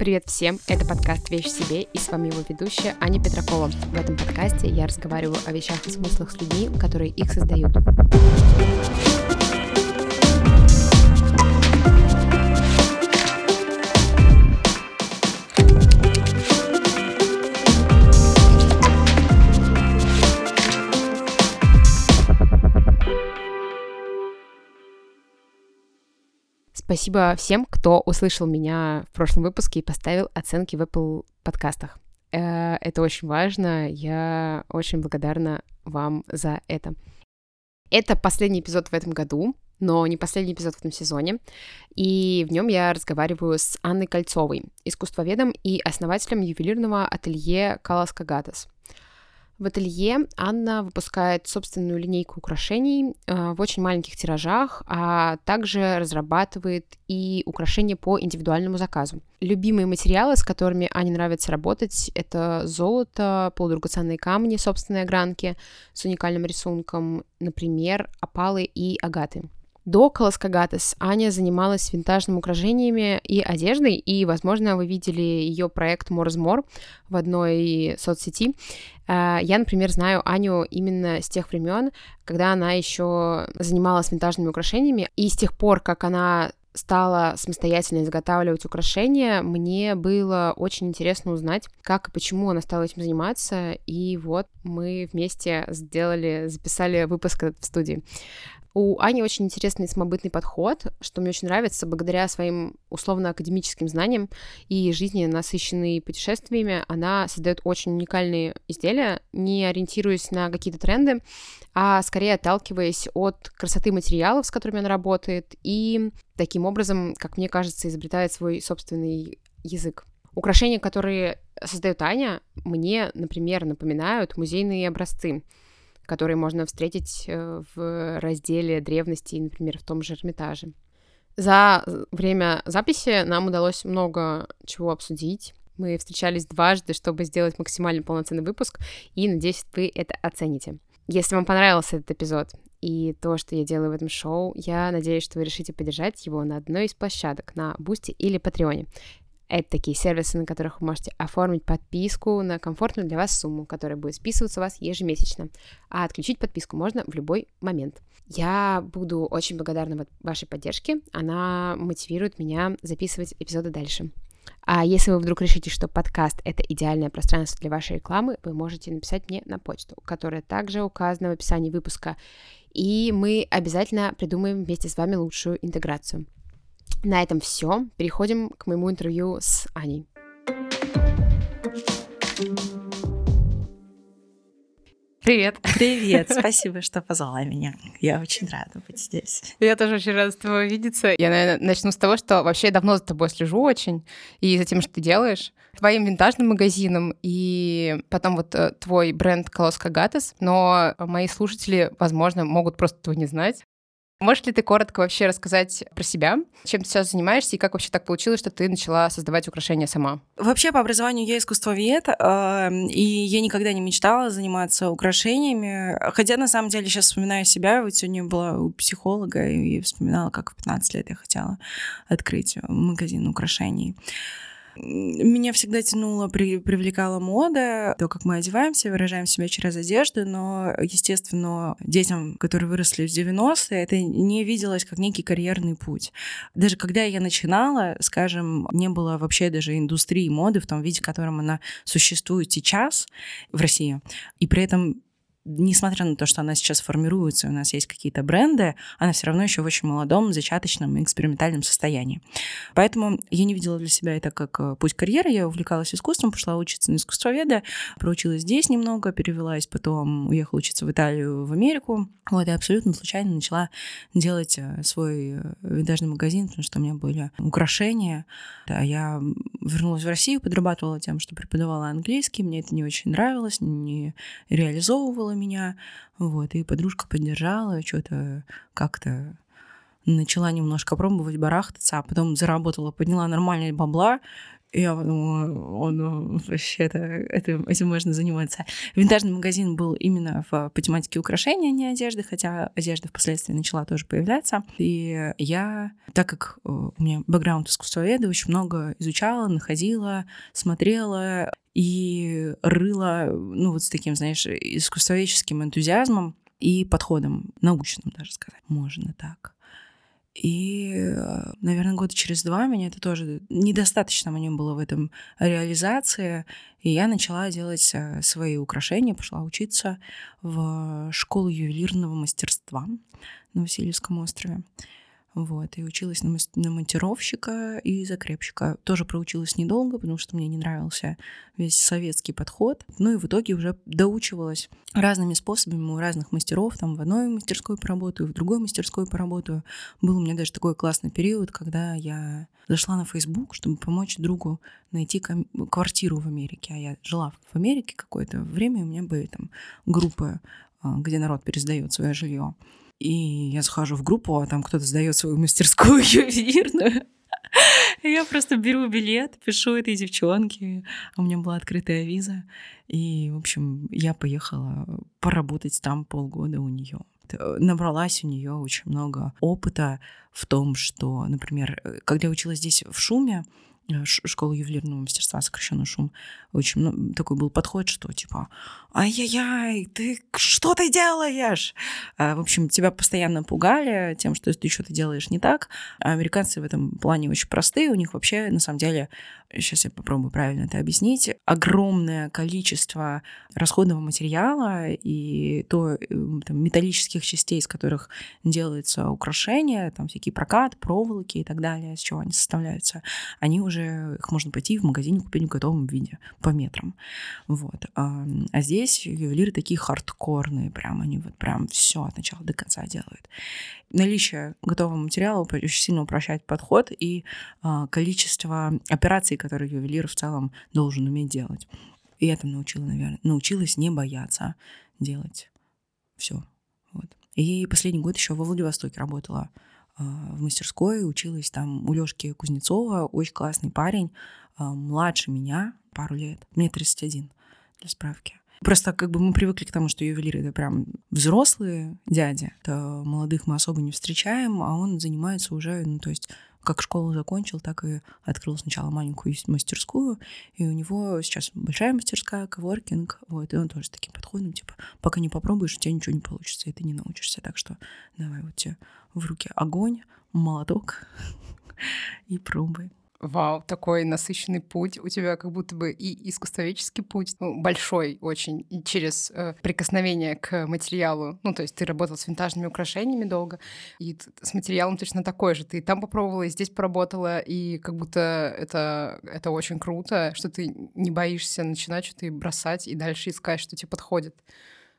Привет всем, это подкаст «Вещь себе» и с вами его ведущая Аня Петракова. В этом подкасте я разговариваю о вещах и смыслах с людьми, которые их создают. Спасибо всем, кто услышал меня в прошлом выпуске и поставил оценки в Apple подкастах. Э, это очень важно. Я очень благодарна вам за это. Это последний эпизод в этом году, но не последний эпизод в этом сезоне. И в нем я разговариваю с Анной Кольцовой, искусствоведом и основателем ювелирного ателье Калас Кагатас. В ателье Анна выпускает собственную линейку украшений э, в очень маленьких тиражах, а также разрабатывает и украшения по индивидуальному заказу. Любимые материалы, с которыми Ане нравится работать, это золото, полудрагоценные камни собственной огранки с уникальным рисунком, например, опалы и агаты. До Каласкагатес Аня занималась винтажными украшениями и одеждой, и, возможно, вы видели ее проект More в одной соцсети. Э, я, например, знаю Аню именно с тех времен, когда она еще занималась винтажными украшениями, и с тех пор, как она стала самостоятельно изготавливать украшения, мне было очень интересно узнать, как и почему она стала этим заниматься. И вот мы вместе сделали, записали выпуск в студии. У Ани очень интересный самобытный подход, что мне очень нравится, благодаря своим условно-академическим знаниям и жизни, насыщенной путешествиями, она создает очень уникальные изделия, не ориентируясь на какие-то тренды, а скорее отталкиваясь от красоты материалов, с которыми она работает, и таким образом, как мне кажется, изобретает свой собственный язык. Украшения, которые создает Аня, мне, например, напоминают музейные образцы которые можно встретить э, в разделе древности, например, в том же Эрмитаже. За время записи нам удалось много чего обсудить. Мы встречались дважды, чтобы сделать максимально полноценный выпуск, и надеюсь, вы это оцените. Если вам понравился этот эпизод и то, что я делаю в этом шоу, я надеюсь, что вы решите поддержать его на одной из площадок, на Boosty или Patreon е. Это такие сервисы, на которых вы можете оформить подписку на комфортную для вас сумму, которая будет списываться у вас ежемесячно. А отключить подписку можно в любой момент. Я буду очень благодарна вашей поддержке. Она мотивирует меня записывать эпизоды дальше. А если вы вдруг решите, что подкаст — это идеальное пространство для вашей рекламы, вы можете написать мне на почту, которая также указана в описании выпуска, и мы обязательно придумаем вместе с вами лучшую интеграцию. На этом все. Переходим к моему интервью с Аней. Привет. Привет, спасибо, что позвала меня. Я очень рада быть здесь. Я тоже очень рада с тобой видеться. Я, наверное, начну с того, что вообще я давно за тобой слежу очень, и за тем, что ты делаешь. Твоим винтажным магазином, и потом вот э, твой бренд Колоска Гатес, но мои слушатели, возможно, могут просто этого не знать. Можешь ли ты коротко вообще рассказать про себя, чем ты сейчас занимаешься и как вообще так получилось, что ты начала создавать украшения сама? Вообще по образованию я искусствовед, э, и я никогда не мечтала заниматься украшениями. Хотя на самом деле сейчас вспоминаю себя, вот сегодня была у психолога и вспоминала, как в 15 лет я хотела открыть магазин украшений. Меня всегда тянуло, при, привлекала мода, то, как мы одеваемся, выражаем себя через одежду, но, естественно, детям, которые выросли в 90-е, это не виделось как некий карьерный путь. Даже когда я начинала, скажем, не было вообще даже индустрии моды в том виде, в котором она существует сейчас в России. И при этом несмотря на то, что она сейчас формируется, у нас есть какие-то бренды, она все равно еще в очень молодом, зачаточном экспериментальном состоянии. Поэтому я не видела для себя это как э, путь карьеры. Я увлекалась искусством, пошла учиться на искусствоведа, проучилась здесь немного, перевелась, потом уехала учиться в Италию, в Америку. Вот, и абсолютно случайно начала делать э, свой э, винтажный магазин, потому что у меня были украшения. Да, я вернулась в Россию, подрабатывала тем, что преподавала английский. Мне это не очень нравилось, не реализовывала меня. Вот, и подружка поддержала, что-то как-то начала немножко пробовать барахтаться, а потом заработала, подняла нормальные бабла, Я подумала, он ну, вообще это, это, этим можно заниматься. Винтажный магазин был именно в, по тематике украшения, а не одежды, хотя одежда впоследствии начала тоже появляться. И я, так как э, у меня бэкграунд искусствоведа, очень много изучала, находила, смотрела и рыла, ну вот с таким, знаешь, искусствоведческим энтузиазмом и подходом, научным даже сказать, можно так. И, э, наверное, года через два меня это тоже недостаточно мне было в этом реализации. И я начала делать э, свои украшения, пошла учиться в школу ювелирного мастерства на Васильевском острове. Вот, и училась на, на монтировщика и закрепщика. Тоже проучилась недолго, потому что мне не нравился весь советский подход. Ну и в итоге уже доучивалась разными способами у разных мастеров. Там в одной мастерской поработаю, в другой мастерской поработаю. Был у меня даже такой классный период, когда я зашла на Facebook, чтобы помочь другу найти квартиру в Америке. А я жила в Америке какое-то время, и у меня были там группы, а, где народ пересдает свое жилье. И я захожу в группу, а там кто-то сдает свою мастерскую ювелирную. Я просто беру билет, пишу этой девчонке. У меня была открытая виза. И, в общем, я поехала поработать там полгода у нее. Набралась у нее очень много опыта в том, что, например, когда я училась здесь в Шуме, Э, школы ювелирного мастерства, сокращенно шум, очень ну, такой был подход, что типа, ай-яй-яй, ты что ты делаешь? А, в общем, тебя постоянно пугали тем, что ты что-то делаешь не так. А американцы в этом плане очень простые, у них вообще, на самом деле, сейчас я попробую правильно это объяснить, огромное количество расходного материала и то э, там, металлических частей, из которых делается украшение, там всякие прокат, проволоки и так далее, из чего они составляются, они уже, их можно пойти в магазине купить в готовом виде по метрам. Вот. А, а здесь ювелиры такие хардкорные, прям они вот прям все от начала до конца делают. Наличие готового материала очень сильно упрощает подход и а, количество операций, которые ювелир в целом должен уметь делать. И я там научила, наверное, научилась не бояться делать все. Вот. И последний год еще во Владивостоке работала э, в мастерской, училась там у Лёшки Кузнецова, очень классный парень, э, младше меня пару лет, мне 31, для справки. Просто как бы мы привыкли к тому, что ювелиры — это прям взрослые дяди. Это молодых мы особо не встречаем, а он занимается уже, ну, то есть как школу закончил, так и открыл сначала маленькую мастерскую, и у него сейчас большая мастерская, коворкинг, вот, и он тоже с таким подходом, типа, пока не попробуешь, у тебя ничего не получится, и ты не научишься, так что давай вот тебе в руки огонь, молоток и пробуй. Вау, такой насыщенный путь. У тебя как будто бы и искусствоведческий путь, ну, большой очень, и через э, прикосновение к материалу. Ну, то есть ты работал с винтажными украшениями долго, и с материалом точно такой же. Ты там попробовала, и здесь поработала, и как будто это, это очень круто, что ты не боишься начинать что-то бросать и дальше искать, что тебе подходит.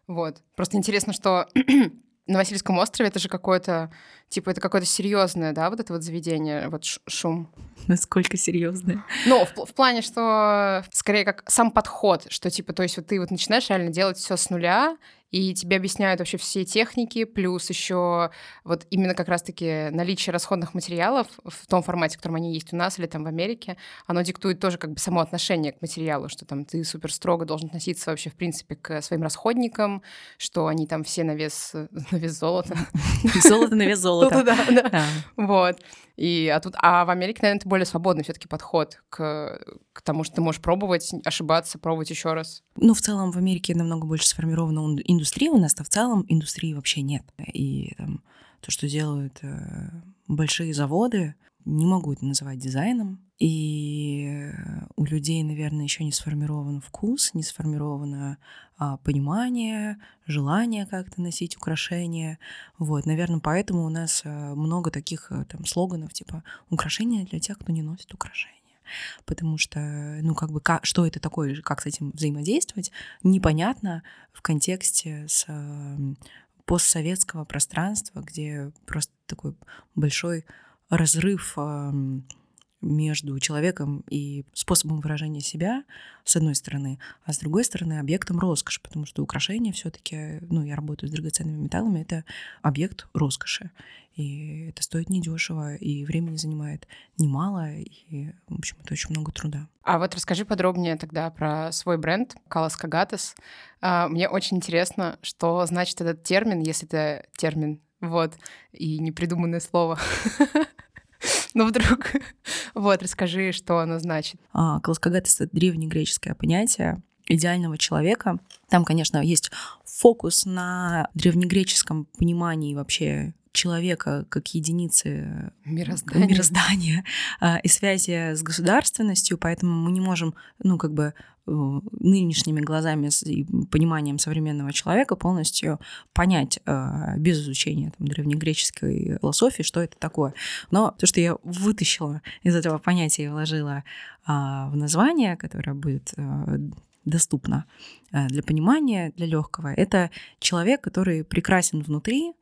Вот. Просто интересно, что на Васильском острове это же какое-то, типа, это какое-то серьезное, да, вот это вот заведение, вот шум. Насколько серьезное? Ну, в, в плане, что скорее как сам подход, что типа, то есть вот ты вот начинаешь реально делать все с нуля, и тебе объясняют вообще все техники, плюс еще вот именно как раз-таки наличие расходных материалов в том формате, в котором они есть у нас или там в Америке, оно диктует тоже как бы само отношение к материалу, что там ты супер строго должен относиться вообще в принципе к своим расходникам, что они там все на вес, на вес золота. Золото на вес золота. Да, да. Вот. И, а, тут, а в Америке, наверное, это более свободный все-таки подход к, к тому, что ты можешь пробовать, ошибаться, пробовать еще раз. Ну, в целом в Америке намного больше сформирована индустрия, у нас-то в целом индустрии вообще нет. И там, то, что делают э, большие заводы, не могу это называть дизайном. И у людей, наверное, еще не сформирован вкус, не сформировано а, понимание, желание как-то носить украшения. Вот, наверное, поэтому у нас а, много таких а, там слоганов типа «украшения для тех, кто не носит украшения» потому что, ну, как бы, как, что это такое, как с этим взаимодействовать, непонятно в контексте с постсоветского пространства, где просто такой большой разрыв между человеком и способом выражения себя, с одной стороны, а с другой стороны, объектом роскоши, потому что украшения все таки ну, я работаю с драгоценными металлами, это объект роскоши. И это стоит недешево, и времени занимает немало, и, в общем, это очень много труда. А вот расскажи подробнее тогда про свой бренд Калас Кагатес. А, мне очень интересно, что значит этот термин, если это термин, вот, и непридуманное слово. Ну, вдруг. Вот, расскажи, что оно значит. А, это древнегреческое понятие идеального человека. Там, конечно, есть фокус на древнегреческом понимании вообще человека как единицы мироздания, мироздания а, и связи с государственностью, поэтому мы не можем, ну, как бы нынешними глазами и пониманием современного человека полностью понять э, без изучения там, древнегреческой философии, что это такое. Но то, что я вытащила из этого понятия и вложила а, в название, которое будет э, доступно для понимания, для легкого, это человек, который прекрасен внутри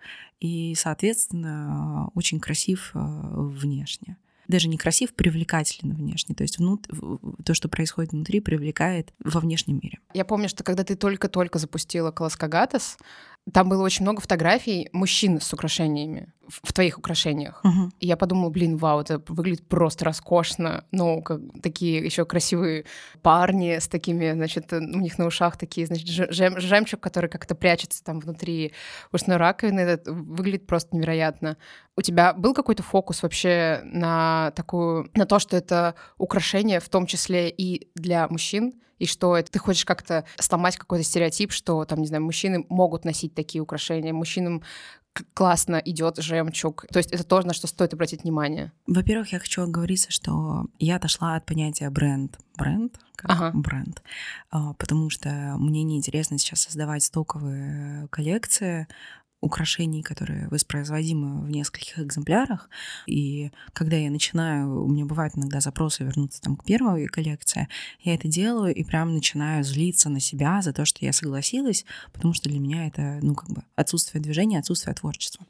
и, соответственно, очень красив внешне даже не красив, привлекателен внешне. То есть внут... то, что происходит внутри, привлекает во внешнем мире. Я помню, что когда ты только-только запустила Каласкагатас, там было очень много фотографий мужчин с украшениями в твоих украшениях. Угу. И я подумала, блин, вау, это выглядит просто роскошно. Ну, как такие еще красивые парни с такими, значит, у них на ушах такие, значит, жем, жемчуг, который как-то прячется там внутри ушной раковины. Это выглядит просто невероятно. У тебя был какой-то фокус вообще на такую, на то, что это украшение в том числе и для мужчин? И что это ты хочешь как-то сломать какой-то стереотип, что там, не знаю, мужчины могут носить такие украшения, мужчинам классно идет жемчуг. То есть это тоже на что стоит обратить внимание. Во-первых, я хочу оговориться, что я отошла от понятия бренд. Бренд? Как ага. бренд. А, потому что мне неинтересно сейчас создавать стоковые коллекции, украшений, которые воспроизводимы в нескольких экземплярах. И когда я начинаю, у меня бывают иногда запросы вернуться там к первой коллекции, я это делаю и прям начинаю злиться на себя за то, что я согласилась, потому что для меня это, ну, как бы отсутствие движения, отсутствие творчества.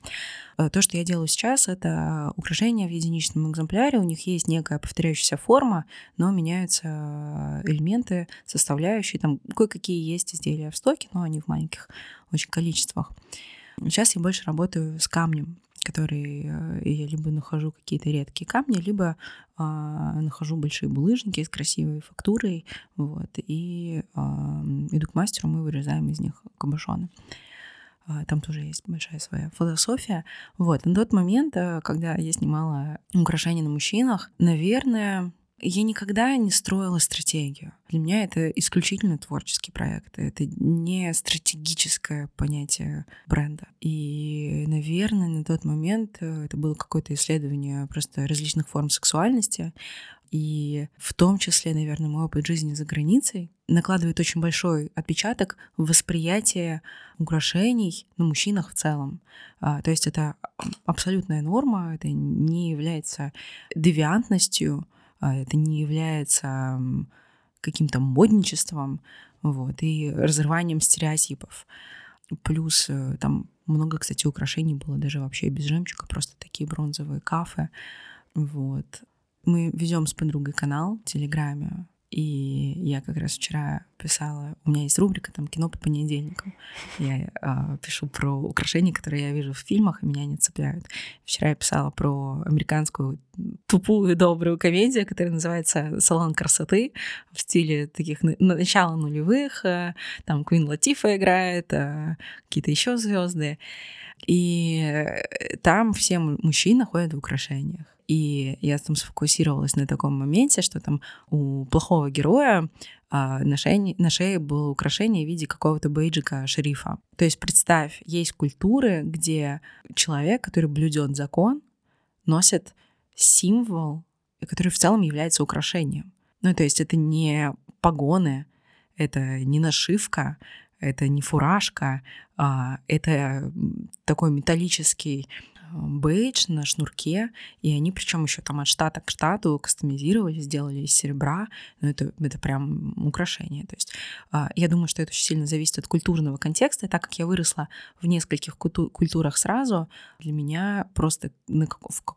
Э, то, что я делаю сейчас, это украшения в единичном экземпляре, у них есть некая повторяющаяся форма, но меняются элементы, составляющие, там кое-какие есть изделия в стоке, но они в маленьких очень количествах. Сейчас я больше работаю с камнем, который э, я либо нахожу какие-то редкие камни, либо а, нахожу большие булыжники с красивой фактурой, вот, и а, иду к мастеру, мы вырезаем из них кабошоны. А, там тоже есть большая своя философия. Вот, на тот момент, э, когда я снимала украшения на мужчинах, наверное, я никогда не строила стратегию. Для меня это исключительно творческий проект. Это не стратегическое понятие бренда. И, наверное, на тот момент э, это было какое-то исследование просто различных форм сексуальности. И в том числе, наверное, мой опыт жизни за границей накладывает очень большой отпечаток в восприятие украшений на мужчинах в целом. А, то есть это абсолютная норма, это не является девиантностью, это не является каким-то модничеством, вот, и разрыванием стереотипов. Плюс э, там много, кстати, украшений было даже вообще без жемчуга, просто такие бронзовые кафе. Вот. Мы ведем с подругой канал в Телеграме, и я как раз вчера писала, у меня есть рубрика там кино по понедельникам. Я э, пишу про украшения, которые я вижу в фильмах, и меня они цепляют. Вчера я писала про американскую тупую добрую комедию, которая называется «Салон красоты» в стиле таких начала нулевых. Э, там Квин Латифа играет, э, какие-то еще звезды. И э, там все мужчины ходят в украшениях. И я там сфокусировалась на таком моменте, что там у плохого героя а, на, шее, на шее было украшение в виде какого-то бейджика шерифа. То есть представь, есть культуры, где человек, который блюдет закон, носит символ, который в целом является украшением. Ну, то есть это не погоны, это не нашивка, это не фуражка, а это такой металлический бейдж на шнурке, и они причем еще там от штата к штату кастомизировали, сделали из серебра, ну это, это прям украшение. То есть а, я думаю, что это очень сильно зависит от культурного контекста, так как я выросла в нескольких культурах сразу, для меня просто на,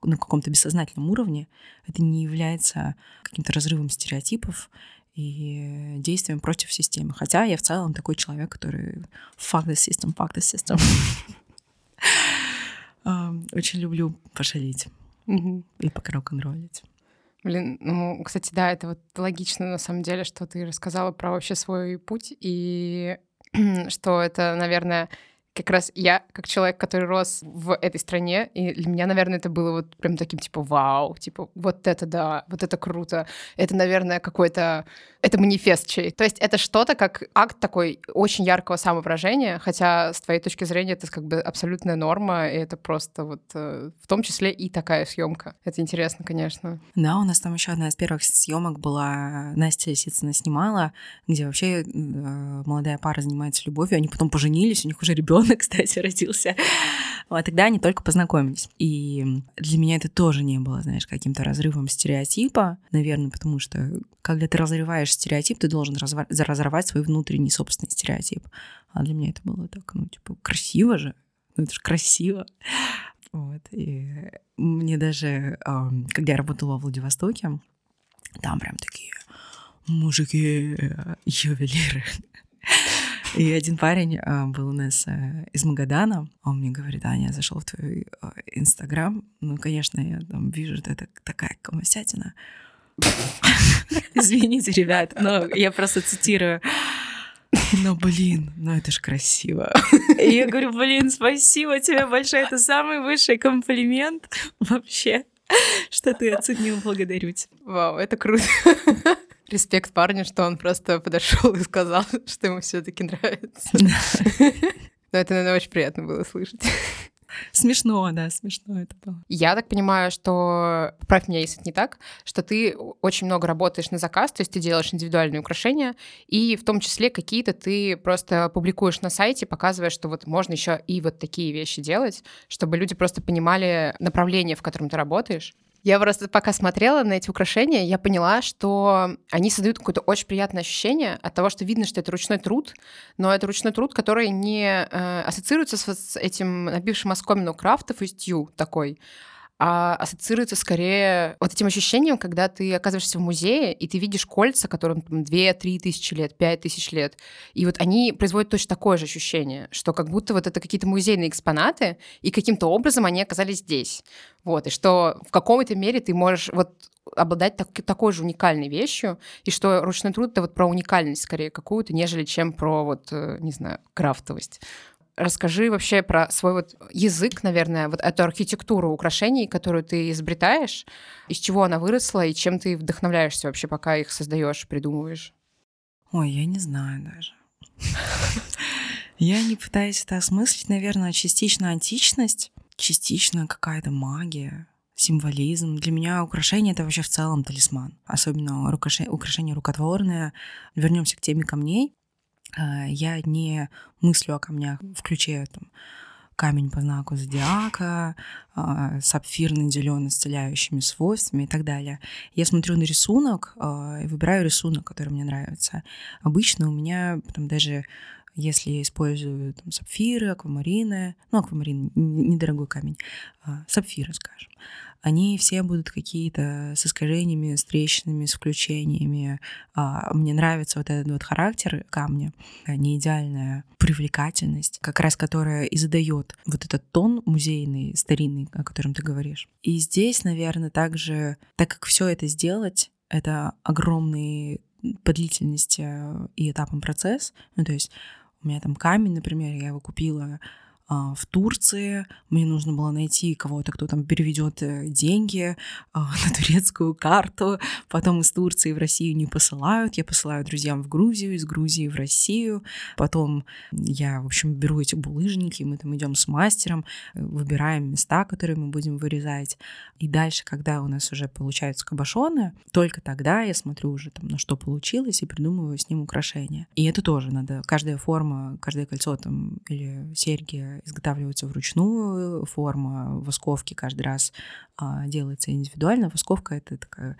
на каком-то бессознательном уровне это не является каким-то разрывом стереотипов, и действием против системы. Хотя я в целом такой человек, который fuck the system, fuck the system. Очень люблю пошалить и покрок-н-роллить. Блин, ну, кстати, да, это вот логично на самом деле, что ты рассказала про вообще свой путь, и что это, наверное, как раз я, как человек, который рос в этой стране, и для меня, наверное, это было вот прям таким, типа, вау, типа, вот это да, вот это круто. Это, наверное, какой-то... Это манифест чей. То есть это что-то как акт такой очень яркого самовыражения, хотя с твоей точки зрения это как бы абсолютная норма, и это просто вот э, в том числе и такая съемка. Это интересно, конечно. Да, у нас там еще одна из первых съемок была, Настя Лисицына снимала, где вообще э, молодая пара занимается любовью, они потом поженились, у них уже ребенок ребенок, кстати, родился. Вот тогда они только познакомились. И для меня это тоже не было, знаешь, каким-то разрывом стереотипа, наверное, потому что когда ты разрываешь стереотип, ты должен разорвать свой внутренний собственный стереотип. А для меня это было так, ну, типа, красиво же. Ну, это же красиво. Вот. И мне даже, когда я работала во Владивостоке, там прям такие мужики, э, ювелиры. И один парень а, был у нас а, из Магадана, он мне говорит, Аня, я зашел в твой а, Инстаграм, ну, конечно, я там вижу, это такая комосятина. Извините, ребят, но я просто цитирую. Но, блин, ну это ж красиво. И я говорю, блин, спасибо тебе большое, это самый высший комплимент вообще, что ты оценил, благодарю тебя. Вау, это круто респект парню, что он просто подошел и сказал, что ему все-таки нравится. Но это, наверное, очень приятно было слышать. Смешно, да, смешно это было. Я так понимаю, что, правь меня, если это не так, что ты очень много работаешь на заказ, то есть ты делаешь индивидуальные украшения, и в том числе какие-то ты просто публикуешь на сайте, показывая, что вот можно еще и вот такие вещи делать, чтобы люди просто понимали направление, в котором ты работаешь. Я просто пока смотрела на эти украшения, я поняла, что они создают какое-то очень приятное ощущение от того, что видно, что это ручной труд, но это ручной труд, который не э, ассоциируется с, с этим набившим оскомину крафтов и стью такой, а ассоциируется скорее вот этим ощущением, когда ты оказываешься в музее, и ты видишь кольца, которым там 2-3 тысячи лет, 5 тысяч лет, и вот они производят точно такое же ощущение, что как будто вот это какие-то музейные экспонаты, и каким-то образом они оказались здесь. Вот, и что в каком-то мере ты можешь вот обладать так, такой же уникальной вещью, и что ручной труд — это вот про уникальность скорее какую-то, нежели чем про вот, э, не знаю, крафтовость. Расскажи вообще про свой вот язык, наверное, вот эту архитектуру украшений, которую ты изобретаешь, из чего она выросла и чем ты вдохновляешься вообще, пока их создаешь, придумываешь? Ой, я не знаю даже. Я не пытаюсь это осмыслить, наверное, частично античность, частично какая-то магия, символизм. Для меня украшение — это вообще в целом талисман. Особенно украшение рукотворное. Вернемся к теме камней. Э, я не мыслю о камнях в ключе там, камень по знаку зодиака, э, сапфир наделен исцеляющими свойствами и так далее. Я смотрю на рисунок э, и выбираю рисунок, который мне нравится. Обычно у меня там даже если я использую там, сапфиры, аквамарины, ну, аквамарин — недорогой камень, а, сапфиры, скажем, они все будут какие-то с искажениями, с трещинами, с включениями. А, мне нравится вот этот вот характер камня, не идеальная привлекательность, как раз которая и задает вот этот тон музейный, старинный, о котором ты говоришь. И здесь, наверное, также, так как все это сделать, это огромный по длительности и этапам процесс. Ну, то есть у меня там камень, например, я его купила в Турции. Мне нужно было найти кого-то, кто там переведет э, деньги а, на турецкую карту. Потом из Турции в Россию не посылают. Я посылаю друзьям в Грузию, из Грузии в Россию. Потом я, в общем, беру эти булыжники, мы там идем с мастером, э, выбираем места, которые мы будем вырезать. И дальше, когда у нас уже получаются кабошоны, только тогда я смотрю уже там, на что получилось, и придумываю с ним украшения. И это тоже надо. Каждая форма, каждое кольцо там или серьги изготавливаются вручную, форма восковки каждый раз а, делается индивидуально. Восковка — это такая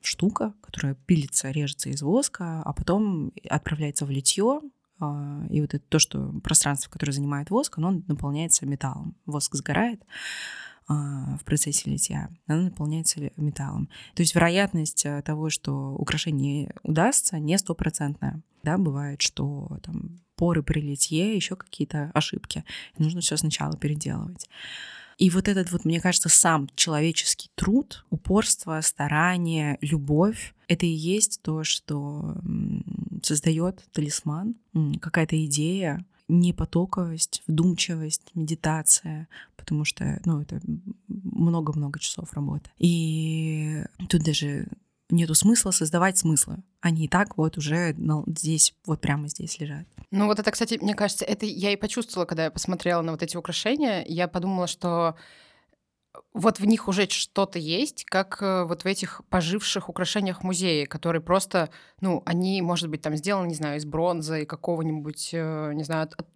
штука, которая пилится, режется из воска, а потом отправляется в литье, а, и вот это то, что пространство, которое занимает воск, оно наполняется металлом. Воск сгорает, а, в процессе литья, она наполняется металлом. То есть вероятность а, того, что украшение удастся, не стопроцентная. Да, бывает, что там поры при литье, еще какие-то ошибки. Нужно все сначала переделывать. И вот этот вот, мне кажется, сам человеческий труд, упорство, старание, любовь, это и есть то, что создает талисман, какая-то идея, непотоковость, вдумчивость, медитация, потому что, ну, это много-много часов работы. И тут даже нету смысла создавать смыслы. Они и так вот уже здесь, вот прямо здесь лежат. Ну вот это, кстати, мне кажется, это я и почувствовала, когда я посмотрела на вот эти украшения. Я подумала, что вот в них уже что-то есть, как э, вот в этих поживших украшениях музея, которые просто, ну, они, может быть, там сделаны, не знаю, из бронзы и какого-нибудь, э, не знаю, от, от,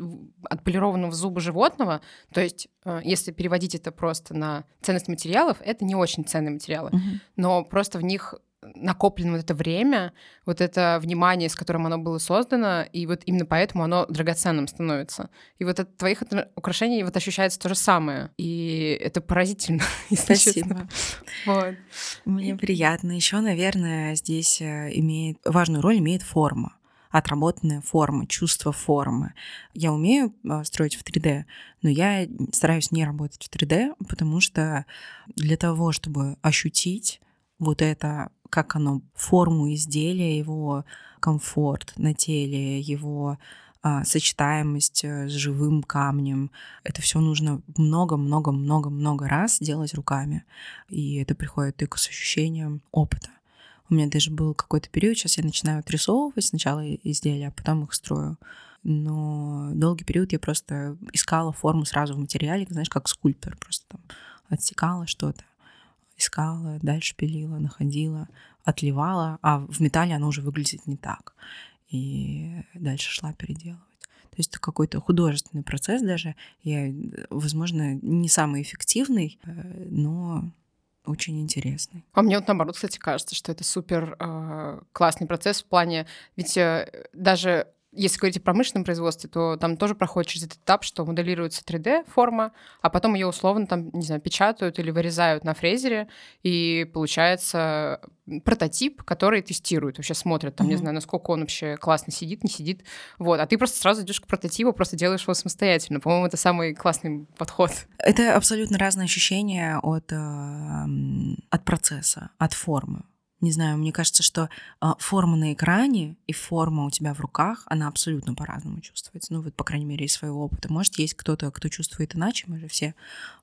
отполированного зуба животного. То есть, э, если переводить это просто на ценность материалов, это не очень ценные материалы, mm-hmm. но просто в них накоплено вот это время, вот это внимание, с которым оно было создано, и вот именно поэтому оно драгоценным становится. И вот от твоих украшений вот ощущается то же самое. И это поразительно. Спасибо. Вот. Мне приятно. Еще, наверное, здесь э, имеет важную роль имеет форма отработанная форма, чувство формы. Я умею э, строить в 3D, но я стараюсь не работать в 3D, потому что для того, чтобы ощутить вот это как оно, форму изделия, его комфорт на теле, его а, сочетаемость э, с живым камнем. Это все нужно много-много-много-много раз делать руками. И это приходит только с ощущением опыта. У меня даже был какой-то период, сейчас я начинаю отрисовывать сначала изделия, а потом их строю. Но долгий период я просто искала форму сразу в материале, знаешь, как скульптор, просто там отсекала что-то искала, дальше пилила, находила, отливала, а в металле оно уже выглядит не так. И дальше шла переделывать. То есть это какой-то художественный процесс даже. Я, возможно, не самый эффективный, э, но очень интересный. А мне вот наоборот, кстати, кажется, что это супер э, классный процесс в плане, ведь э, даже если говорить о промышленном производстве, то там тоже проходит через этот этап, что моделируется 3D-форма, а потом ее условно там, не знаю, печатают или вырезают на фрезере, и получается прототип, который тестируют, вообще смотрят, там, mm-hmm. не знаю, насколько он вообще классно сидит, не сидит. Вот, а ты просто сразу идешь к прототипу, просто делаешь его самостоятельно. По-моему, это самый классный подход. Это абсолютно разные ощущения от, э, от процесса, от формы не знаю, мне кажется, что э, форма на экране и форма у тебя в руках, она абсолютно по-разному чувствуется. Ну, вот, по крайней мере, из своего опыта. Может, есть кто-то, кто чувствует иначе, мы же все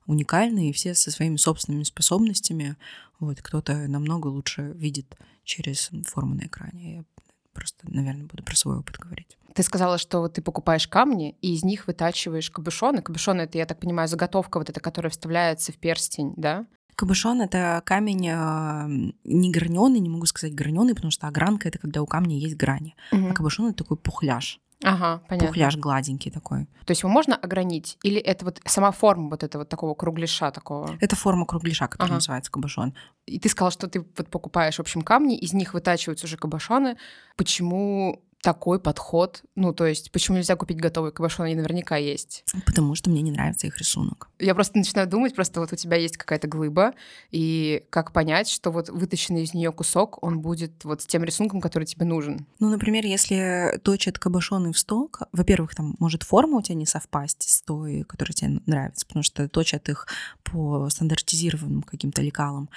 уникальные, все со своими собственными способностями. Вот, кто-то намного лучше видит через форму на экране. Я просто, наверное, буду про свой опыт говорить. Ты сказала, что ты покупаешь камни, и из них вытачиваешь кабюшоны. Кабюшон — это, я так понимаю, заготовка вот эта, которая вставляется в перстень, да? Кабушон — это камень а, не граненый, не могу сказать граненый, потому что огранка — это когда у камня есть грани. Угу. А кабушон — это такой пухляж. Ага, понятно. Пухляж гладенький такой. То есть его можно огранить? Или это вот сама форма вот этого такого кругляша такого? Это форма кругляша, который ага. называется кабушон. И ты сказал, что ты вот покупаешь, в общем, камни, из них вытачиваются уже кабашоны. Почему такой подход? Ну, то есть, почему нельзя купить готовый кабошон? Они наверняка есть. Потому что мне не нравится их рисунок. Я просто начинаю думать, просто вот у тебя есть какая-то глыба, и как понять, что вот вытащенный из нее кусок, он будет вот с тем рисунком, который тебе нужен? Ну, например, если точат кабошоны в сток, во-первых, там может форма у тебя не совпасть с той, которая тебе нравится, потому что точат их по стандартизированным каким-то лекалам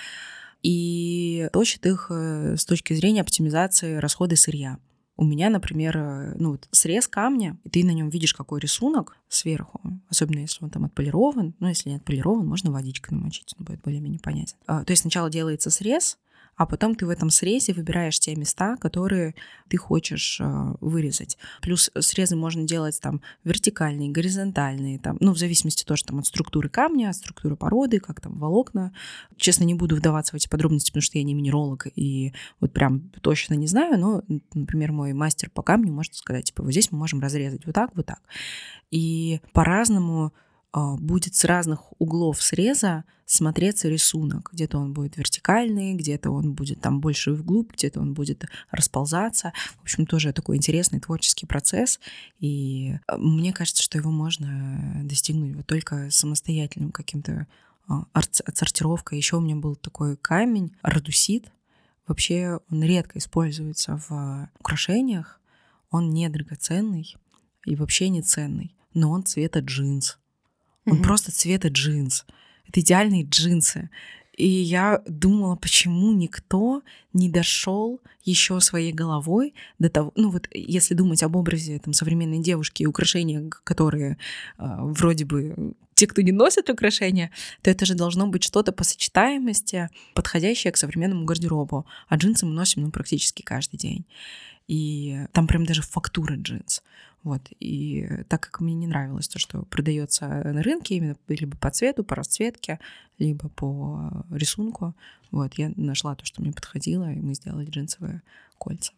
и точат их э, с точки зрения оптимизации расхода сырья. У меня, например, э, ну, вот срез камня, и ты на нем видишь, какой рисунок сверху, особенно если он там отполирован. Ну, если не отполирован, можно водичкой намочить, он будет более-менее понятен. А, то есть сначала делается срез, а потом ты в этом срезе выбираешь те места, которые ты хочешь э, вырезать. Плюс срезы можно делать там вертикальные, горизонтальные, там, ну, в зависимости тоже там от структуры камня, от структуры породы, как там волокна. Честно, не буду вдаваться в эти подробности, потому что я не минеролог и вот прям точно не знаю, но, например, мой мастер по камню может сказать, типа, вот здесь мы можем разрезать вот так, вот так. И по-разному а, будет с разных углов среза смотреться рисунок. Где-то он будет вертикальный, где-то он будет там больше вглубь, где-то он будет расползаться. В общем, тоже такой интересный творческий процесс. И а, мне кажется, что его можно достигнуть вот только самостоятельным каким-то а, отсортировкой. Еще у меня был такой камень, радусит. Вообще он редко используется в украшениях. Он не драгоценный и вообще не ценный, но он цвета джинс. Он mm-hmm. просто цвета джинс. Это идеальные джинсы. И я думала, почему никто не дошел еще своей головой до того, ну вот если думать об образе там, современной девушки и украшения, которые э, вроде бы те, кто не носит украшения, то это же должно быть что-то по сочетаемости, подходящее к современному гардеробу. А джинсы мы носим ну, практически каждый день. И там прям даже фактура джинс. Вот. И так как мне не нравилось то, что продается на рынке именно либо по цвету, по расцветке, либо по рисунку, вот, я нашла то, что мне подходило, и мы сделали джинсовые кольца.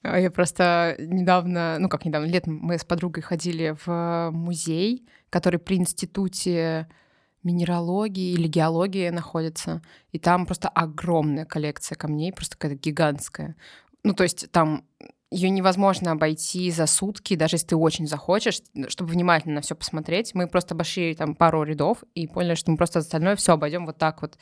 А я просто недавно, ну как недавно, летом мы с подругой ходили в музей, который при институте минералогии или геологии находится, и там просто огромная коллекция камней, просто какая-то гигантская. Ну, то есть там ее невозможно обойти за сутки, даже если ты очень захочешь, чтобы внимательно на все посмотреть. Мы просто обошли там пару рядов и поняли, что мы просто остальное все обойдем вот так вот,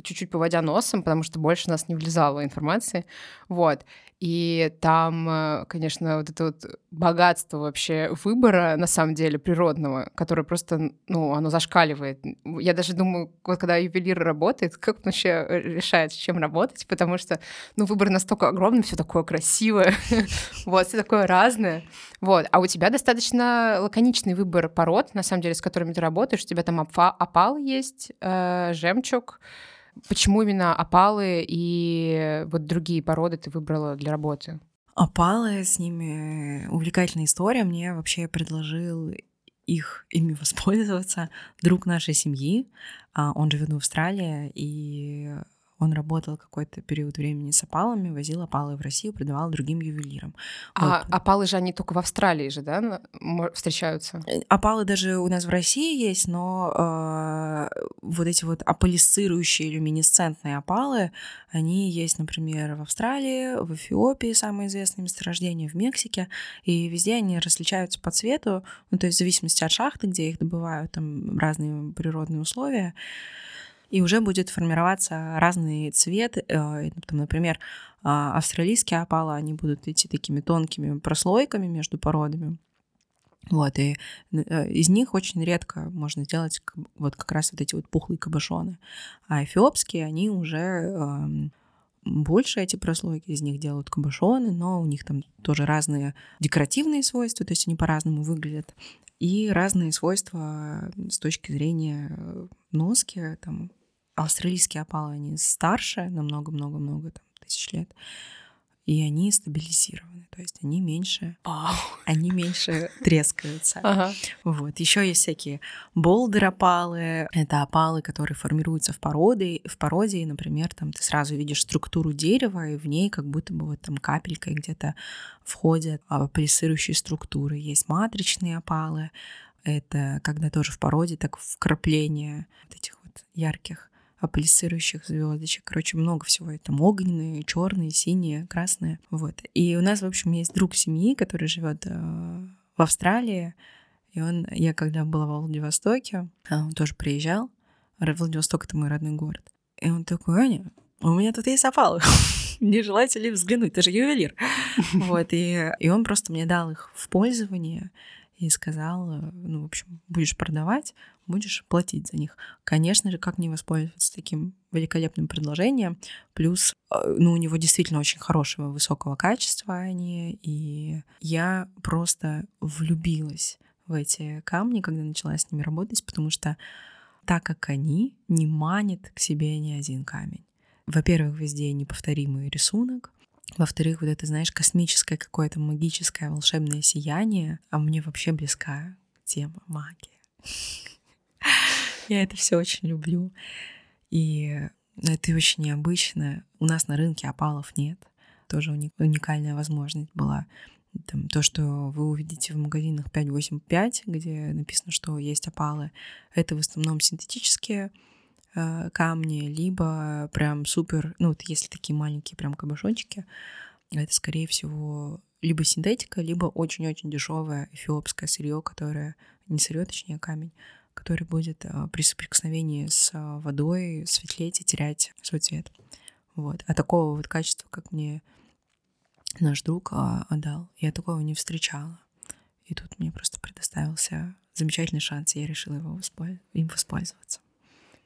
чуть-чуть поводя носом, потому что больше нас не влезало информации. Вот. И там, э, конечно, вот это вот богатство вообще выбора, на самом деле, природного, которое просто, ну, оно зашкаливает. Я даже думаю, вот когда ювелир работает, как он вообще решает, с чем работать, потому что, ну, выбор настолько огромный, все такое красивое, вот, все такое разное. Вот. А у тебя достаточно лаконичный выбор пород, на самом деле, с которыми ты работаешь. У тебя там опал есть, э, жемчуг, Почему именно опалы и вот другие породы ты выбрала для работы? Опалы, с ними увлекательная история. Мне вообще предложил их ими воспользоваться друг нашей семьи. А, он живет в Австралии, и он работал какой-то период времени с опалами, возил опалы в Россию, продавал другим ювелирам. А вот. опалы же они только в Австралии же, да, встречаются? Э, опалы даже у нас в России есть, но э, вот эти вот аполисцирующие люминесцентные опалы, они есть, например, в Австралии, в Эфиопии самое известное месторождение, в Мексике, и везде они различаются по цвету, ну то есть в зависимости от шахты, где их добывают, там разные природные условия и уже будет формироваться разный цвет. Э, там, например, а, австралийские опалы, они будут идти такими тонкими прослойками между породами. Вот, и э, из них очень редко можно сделать вот как раз вот эти вот пухлые кабошоны. А эфиопские, они уже эм, больше эти прослойки, из них делают кабошоны, но у них там тоже разные декоративные свойства, то есть они по-разному выглядят, и разные свойства с точки зрения носки, там, австралийские опалы, они старше, намного-много-много там, тысяч лет, и они стабилизированы, то есть они меньше, Вау. они меньше трескаются. Ага. Вот. Еще есть всякие болдер-опалы, это опалы, которые формируются в породе, в породе, и, например, там ты сразу видишь структуру дерева, и в ней как будто бы вот там капелькой где-то входят полисирующие структуры. Есть матричные опалы, это когда тоже в породе так вкрапление вот этих вот ярких пульсирующих звездочек. Короче, много всего. Там огненные, черные, синие, красные. Вот. И у нас, в общем, есть друг семьи, который живет э, в Австралии. И он, я когда была в Владивостоке, а, он тоже приезжал. Владивосток — это мой родной город. И он такой, Аня, у меня тут есть опалы. Не желаете ли взглянуть? Ты же ювелир. Вот, и, и он просто мне дал их в пользование и сказал, э, ну, в общем, будешь продавать, будешь платить за них. Конечно же, как не воспользоваться таким великолепным предложением. Плюс, э, ну, у него действительно очень хорошего, высокого качества они. И я просто влюбилась в эти камни, когда начала с ними работать, потому что так как они, не манит к себе ни один камень. во-первых, везде неповторимый рисунок, во-вторых, вот это, знаешь, космическое какое-то магическое волшебное сияние, а мне вообще близка тема магии. Я это все очень люблю. И это очень необычно. У нас на рынке опалов нет. Тоже уникальная возможность была. Там, то, что вы увидите в магазинах 585, где написано, что есть опалы, это в основном синтетические камни, либо прям супер, ну вот если такие маленькие прям кабошончики, это скорее всего либо синтетика, либо очень-очень дешевое эфиопское сырье, которое не сырье, точнее а камень, который будет а, при соприкосновении с а, водой светлеть и терять свой цвет. Вот. А такого вот качества, как мне наш друг а, отдал, я такого не встречала. И тут мне просто предоставился замечательный шанс, и я решила его им воспользоваться.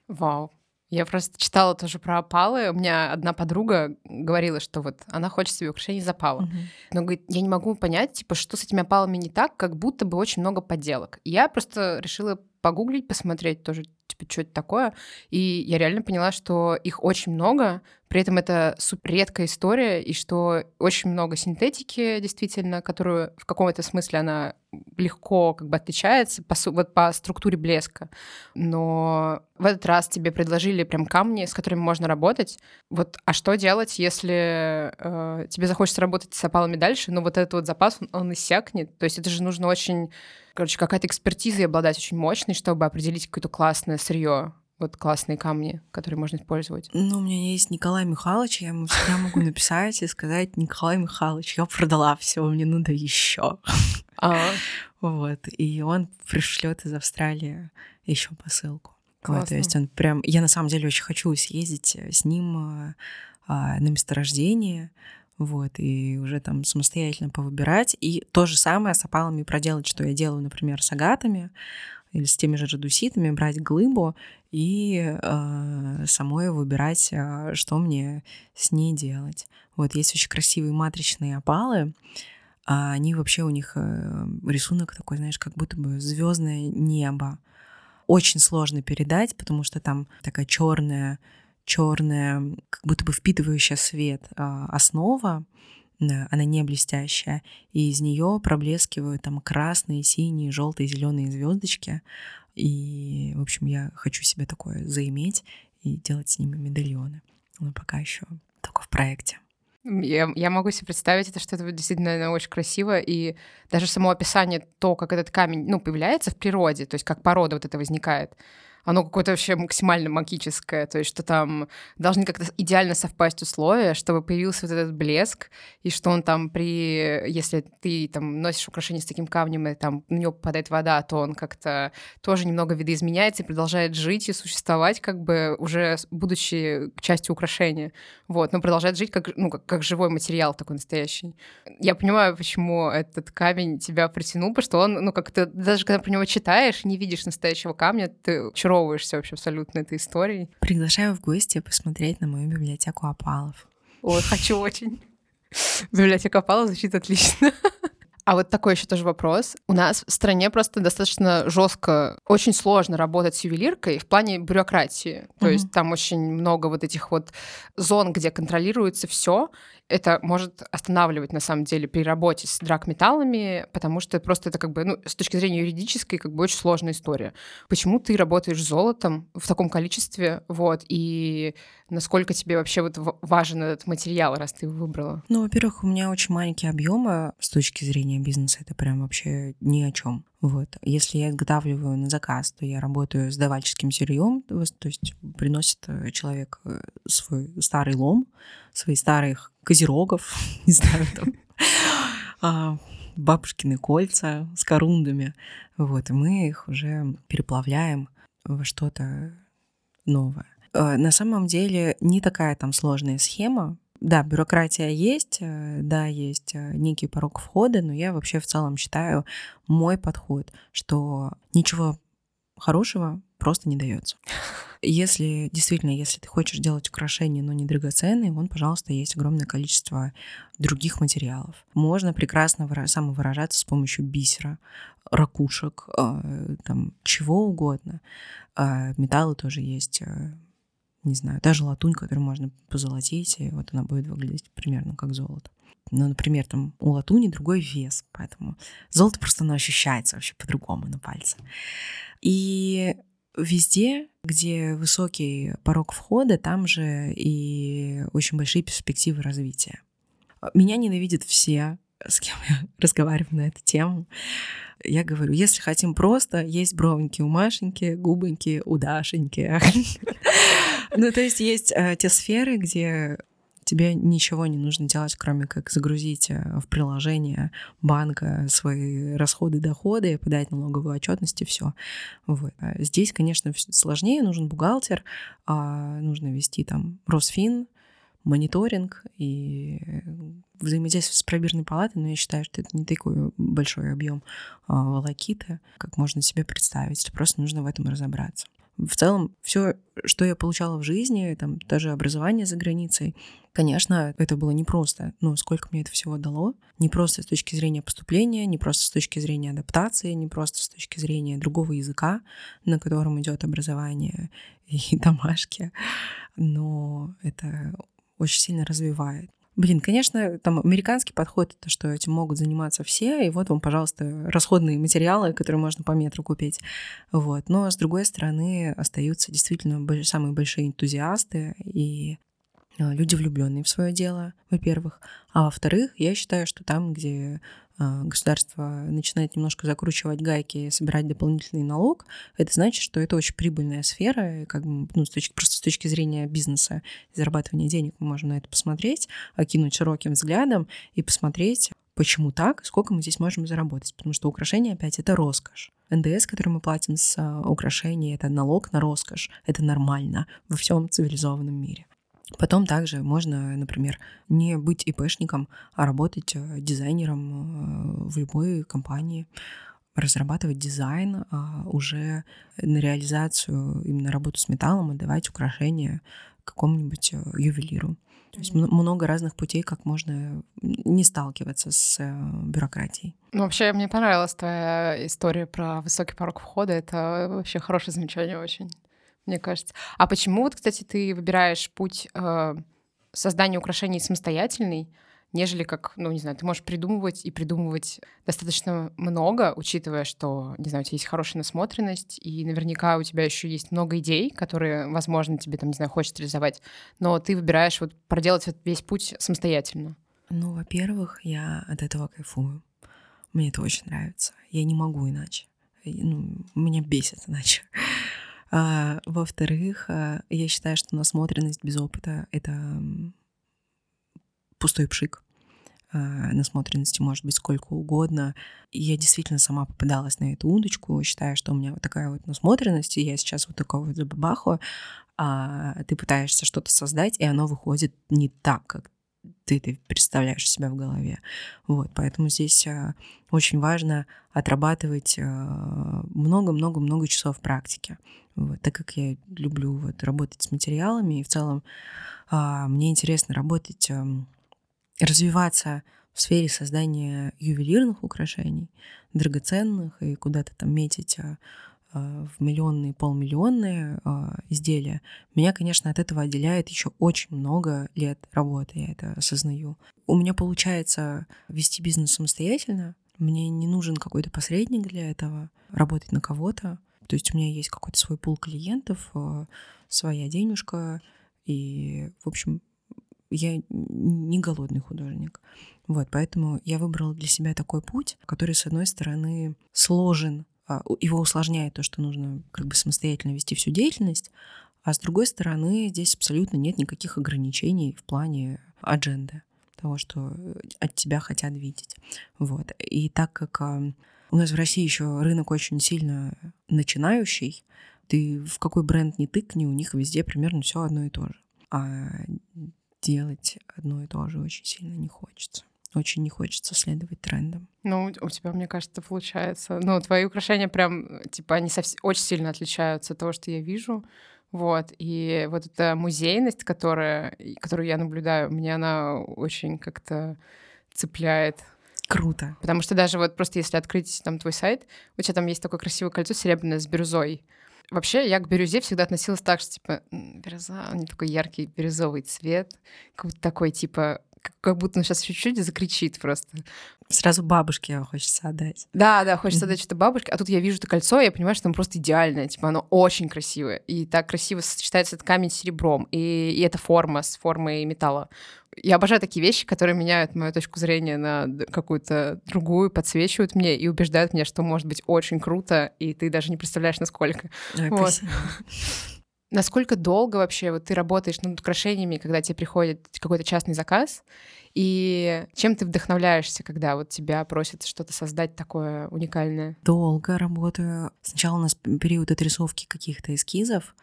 Вау. Я просто читала тоже про опалы. У меня одна подруга говорила, что вот она хочет себе украшение из опала. Uh-huh. Но говорит, я не могу понять, типа, что с этими опалами не так, как будто бы очень много подделок. И я просто решила погуглить, посмотреть тоже, типа, что это такое. И я реально поняла, что их очень много, при этом это супер редкая история, и что очень много синтетики, действительно, которую в каком-то смысле она легко как бы отличается по, вот по структуре блеска. Но в этот раз тебе предложили прям камни, с которыми можно работать. Вот, а что делать, если э, тебе захочется работать с опалами дальше, но вот этот вот запас, он, он иссякнет? То есть это же нужно очень короче, какая-то экспертиза обладать очень мощной, чтобы определить какое-то классное сырье, вот классные камни, которые можно использовать? Ну, у меня есть Николай Михайлович, я ему всегда могу написать и сказать, Николай Михайлович, я продала все, мне надо еще. А. Вот. И он пришлет из Австралии еще посылку. Вот, то есть он прям... Я на самом деле очень хочу съездить с ним а, а, на месторождение, вот, и уже там самостоятельно повыбирать. И то же самое с опалами проделать, что я делаю, например, с агатами или с теми же радуситами, брать глыбу и э, самой выбирать, э, что мне с ней делать. Вот, есть очень красивые матричные опалы, а они вообще у них э, рисунок такой, знаешь, как будто бы звездное небо. Очень сложно передать, потому что там такая черная черная, как будто бы впитывающая свет а, основа, она не блестящая, и из нее проблескивают там красные, синие, желтые, зеленые звездочки. И, в общем, я хочу себе такое заиметь и делать с ними медальоны. Но пока еще только в проекте. Я, я могу себе представить это, что это действительно наверное, очень красиво, и даже само описание, то, как этот камень, ну, появляется в природе, то есть как порода вот это возникает, оно какое-то вообще максимально магическое, то есть что там должны как-то идеально совпасть условия, чтобы появился вот этот блеск, и что он там при... Если ты там носишь украшение с таким камнем, и там на него попадает вода, то он как-то тоже немного видоизменяется и продолжает жить и существовать, как бы уже будучи частью украшения. Вот, но продолжает жить как, ну, как, как живой материал такой настоящий. Я понимаю, почему этот камень тебя притянул, потому что он, ну, как-то даже когда про него читаешь, не видишь настоящего камня, ты очаровываешься вообще абсолютно этой историей. Приглашаю в гости посмотреть на мою библиотеку опалов. Ой, хочу очень. Библиотека опалов звучит отлично. А вот такой еще тоже вопрос. У нас в стране просто достаточно жестко, очень сложно работать с ювелиркой в плане бюрократии. То mm-hmm. есть там очень много вот этих вот зон, где контролируется все, это может останавливать, на самом деле, при работе с драгметаллами, потому что просто это как бы, ну, с точки зрения юридической, как бы очень сложная история. Почему ты работаешь с золотом в таком количестве, вот, и насколько тебе вообще вот важен этот материал, раз ты его выбрала? Ну, во-первых, у меня очень маленькие объемы с точки зрения бизнеса, это прям вообще ни о чем. Вот. Если я изготавливаю на заказ, то я работаю с давальческим сырьем, то есть приносит э, человек э, свой старый лом, свои старых козерогов, не знаю, там, а, бабушкины кольца с корундами. Вот, и мы их уже переплавляем во что-то новое. Э, на самом деле не такая там сложная схема, да, бюрократия есть, э, да, есть э, некий порог входа, но я вообще в целом считаю мой подход, что ничего хорошего просто не дается. Если действительно, если ты хочешь делать украшения, но не драгоценные, вон, пожалуйста, есть огромное количество других материалов. Можно прекрасно самовыражаться с помощью бисера, ракушек, э, там, чего угодно. Металлы тоже есть не знаю, даже латунь, которую можно позолотить, и вот она будет выглядеть примерно как золото. Ну, например, там у латуни другой вес, поэтому золото просто оно ощущается вообще по-другому на пальце. И везде, где высокий порог входа, там же и очень большие перспективы развития. Меня ненавидят все, с кем я разговариваю на эту тему. Я говорю, если хотим просто, есть бровеньки у Машеньки, губоньки у Дашеньки. Ну, то есть есть э, те сферы, где тебе ничего не нужно делать, кроме как загрузить э, в приложение банка свои расходы, доходы, подать налоговую отчетность и все. Вот. А здесь, конечно, сложнее, нужен бухгалтер, а нужно вести там Росфин, мониторинг и взаимодействие с пробирной палатой, но я считаю, что это не такой большой объем а, волокиты, как можно себе представить. Просто нужно в этом разобраться. В целом, все, что я получала в жизни, там даже образование за границей, конечно, это было непросто. Но сколько мне это всего дало? Не просто с точки зрения поступления, не просто с точки зрения адаптации, не просто с точки зрения другого языка, на котором идет образование и домашки. Но это очень сильно развивает. Блин, конечно, там американский подход, это что этим могут заниматься все, и вот вам, пожалуйста, расходные материалы, которые можно по метру купить. Вот. Но, с другой стороны, остаются действительно самые большие энтузиасты и а, люди, влюбленные в свое дело, во-первых. А во-вторых, я считаю, что там, где государство начинает немножко закручивать гайки и собирать дополнительный налог, это значит, что это очень прибыльная сфера, как бы, ну, с точки, просто с точки зрения бизнеса зарабатывания денег мы можем на это посмотреть, окинуть широким взглядом и посмотреть, почему так, сколько мы здесь можем заработать. Потому что украшения, опять, это роскошь. НДС, который мы платим с а, украшений, это налог на роскошь. Это нормально во всем цивилизованном мире. Потом также можно, например, не быть ИПшником, а работать э, дизайнером э, в любой компании, разрабатывать дизайн, а уже на реализацию, именно работу с металлом отдавать украшения какому-нибудь э, ювелиру. То есть много разных путей, как можно не сталкиваться с бюрократией. Ну, вообще, мне понравилась твоя история про высокий порог входа. Это вообще хорошее замечание очень мне кажется. А почему вот, кстати, ты выбираешь путь э, создания украшений самостоятельный, нежели как, ну, не знаю, ты можешь придумывать и придумывать достаточно много, учитывая, что, не знаю, у тебя есть хорошая насмотренность, и наверняка у тебя еще есть много идей, которые, возможно, тебе, там, не знаю, хочется реализовать, но ты выбираешь вот проделать вот весь путь самостоятельно. Ну, во-первых, я от этого кайфую. Мне это очень нравится. Я не могу иначе. Ну, меня бесит иначе. А, во-вторых, а, я считаю, что насмотренность без опыта — это пустой пшик. А, насмотренности может быть сколько угодно. И я действительно сама попадалась на эту удочку, считаю, что у меня вот такая вот насмотренность, и я сейчас вот такого вот забабаху, а ты пытаешься что-то создать, и оно выходит не так, как ты, ты представляешь себя в голове. Вот, поэтому здесь а, очень важно отрабатывать много-много-много часов практики. Вот, так как я люблю вот, работать с материалами, и в целом а, мне интересно работать, а, развиваться в сфере создания ювелирных украшений, драгоценных, и куда-то там метить а, а, в миллионные, полмиллионные а, изделия, меня, конечно, от этого отделяет еще очень много лет работы, я это осознаю. У меня получается вести бизнес самостоятельно, мне не нужен какой-то посредник для этого, работать на кого-то. То есть у меня есть какой-то свой пул клиентов, э, своя денежка, и, в общем, я не голодный художник. Вот, поэтому я выбрала для себя такой путь, который, с одной стороны, сложен, а, его усложняет то, что нужно как бы самостоятельно вести всю деятельность, а с другой стороны, здесь абсолютно нет никаких ограничений в плане адженды того, что от тебя хотят видеть. Вот. И так как у нас в России еще рынок очень сильно начинающий. Ты в какой бренд не тыкни, у них везде примерно все одно и то же. А делать одно и то же очень сильно не хочется. Очень не хочется следовать трендам. Ну, у тебя, мне кажется, получается. Ну, твои украшения прям, типа, они совсем, очень сильно отличаются от того, что я вижу. Вот, и вот эта музейность, которая, которую я наблюдаю, мне она очень как-то цепляет. Круто. Потому что даже вот просто если открыть там твой сайт, у тебя там есть такое красивое кольцо серебряное с бирюзой. Вообще, я к бирюзе всегда относилась так, что, типа, бирюза, у нее такой яркий бирюзовый цвет, как будто такой, типа, как будто он сейчас чуть-чуть закричит просто. Сразу бабушке хочется отдать. Да, да, хочется отдать что-то бабушке. А тут я вижу это кольцо, и я понимаю, что оно просто идеальное. Типа, оно очень красивое. И так красиво сочетается этот камень с серебром. И, и эта форма с формой металла. Я обожаю такие вещи, которые меняют мою точку зрения на какую-то другую, подсвечивают мне и убеждают меня, что может быть очень круто, и ты даже не представляешь, насколько. Ой, вот. Насколько долго вообще вот ты работаешь над украшениями, когда тебе приходит какой-то частный заказ, и чем ты вдохновляешься, когда вот тебя просят что-то создать такое уникальное? Долго работаю. Сначала у нас период отрисовки каких-то эскизов.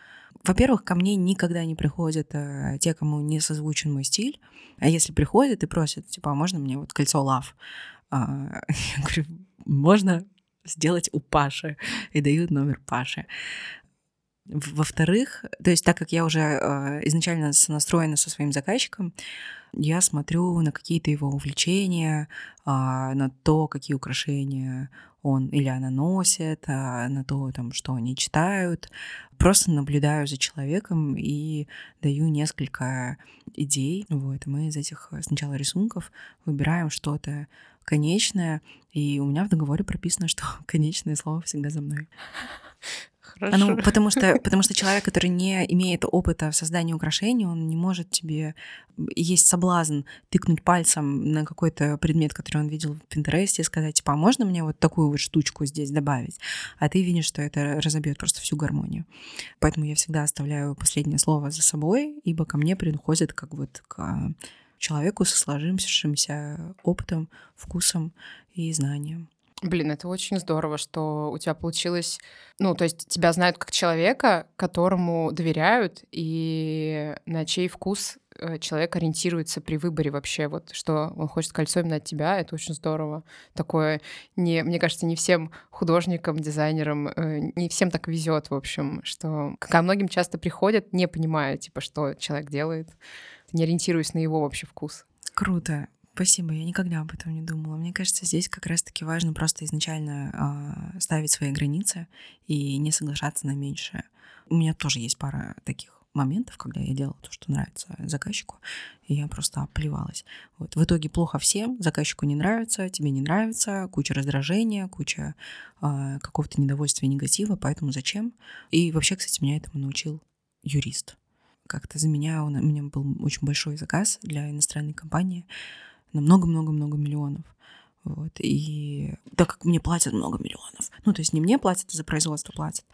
Во-первых, ко мне никогда не приходят э, те, кому не созвучен мой стиль. А если приходят и просят, типа, а можно мне вот кольцо лав? А, я говорю, можно сделать у Паши. И дают номер Паши. Во-вторых, то есть так как я уже э, изначально настроена со своим заказчиком, я смотрю на какие-то его увлечения, э, на то, какие украшения он или она носит, э, на то, там, что они читают. Просто наблюдаю за человеком и даю несколько идей. Вот, мы из этих сначала рисунков выбираем что-то конечное, и у меня в договоре прописано, что конечное слово всегда за мной. Хорошо. Ну, потому что, потому что человек, который не имеет опыта в создании украшений, он не может тебе... Есть соблазн тыкнуть пальцем на какой-то предмет, который он видел в Пинтересте, и сказать, типа, а можно мне вот такую вот штучку здесь добавить? А ты видишь, что это разобьет просто всю гармонию. Поэтому я всегда оставляю последнее слово за собой, ибо ко мне приходит как вот к человеку со сложившимся опытом, вкусом и знанием. Блин, это очень здорово, что у тебя получилось... Ну, то есть тебя знают как человека, которому доверяют, и на чей вкус э, человек ориентируется при выборе вообще, вот что он хочет кольцо именно от тебя, это очень здорово. Такое, не, мне кажется, не всем художникам, дизайнерам, э, не всем так везет, в общем, что ко многим часто приходят, не понимая, типа, что человек делает, не ориентируясь на его вообще вкус. Круто. Спасибо, я никогда об этом не думала. Мне кажется, здесь как раз-таки важно просто изначально э, ставить свои границы и не соглашаться на меньшее. У меня тоже есть пара таких моментов, когда я делала то, что нравится заказчику, и я просто оплевалась. Вот. В итоге плохо всем, заказчику не нравится, тебе не нравится, куча раздражения, куча э, какого-то недовольствия и негатива, поэтому зачем? И вообще, кстати, меня этому научил юрист. Как-то за меня, он, у меня был очень большой заказ для иностранной компании, на много-много-много миллионов. Вот. И так как мне платят много миллионов, ну, то есть не мне платят, а за производство платят,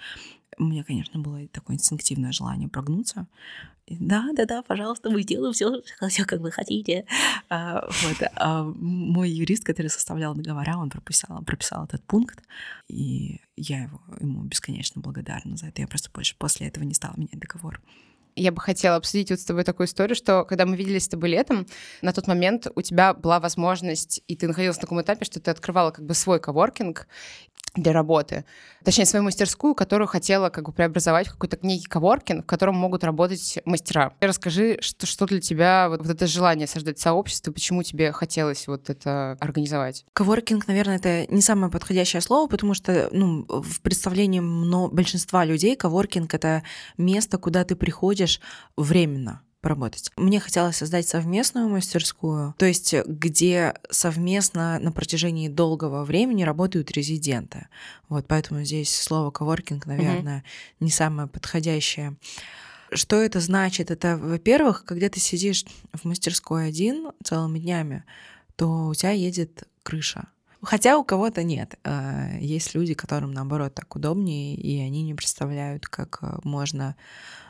у меня, конечно, было такое инстинктивное желание прогнуться. да, да, да, пожалуйста, мы сделаем все, все как вы хотите. А, вот. А мой юрист, который составлял договора, он прописал, прописал этот пункт, и я его, ему бесконечно благодарна за это. Я просто больше после этого не стала менять договор я бы хотела обсудить вот с тобой такую историю, что когда мы виделись с тобой летом, на тот момент у тебя была возможность, и ты находилась на таком этапе, что ты открывала как бы свой коворкинг, для работы. Точнее, свою мастерскую, которую хотела как бы преобразовать в какой-то некий коворкинг, в котором могут работать мастера. Расскажи, что, что для тебя вот, вот это желание создать сообщество, почему тебе хотелось вот это организовать? Коворкинг, наверное, это не самое подходящее слово, потому что ну, в представлении большинства людей коворкинг — это место, куда ты приходишь временно поработать. Мне хотелось создать совместную мастерскую, то есть где совместно на протяжении долгого времени работают резиденты. Вот поэтому здесь слово коворкинг, наверное, mm-hmm. не самое подходящее. Что это значит? Это, во-первых, когда ты сидишь в мастерской один целыми днями, то у тебя едет крыша. Хотя у кого-то нет. Э, есть люди, которым, наоборот, так удобнее, и они не представляют, как э, можно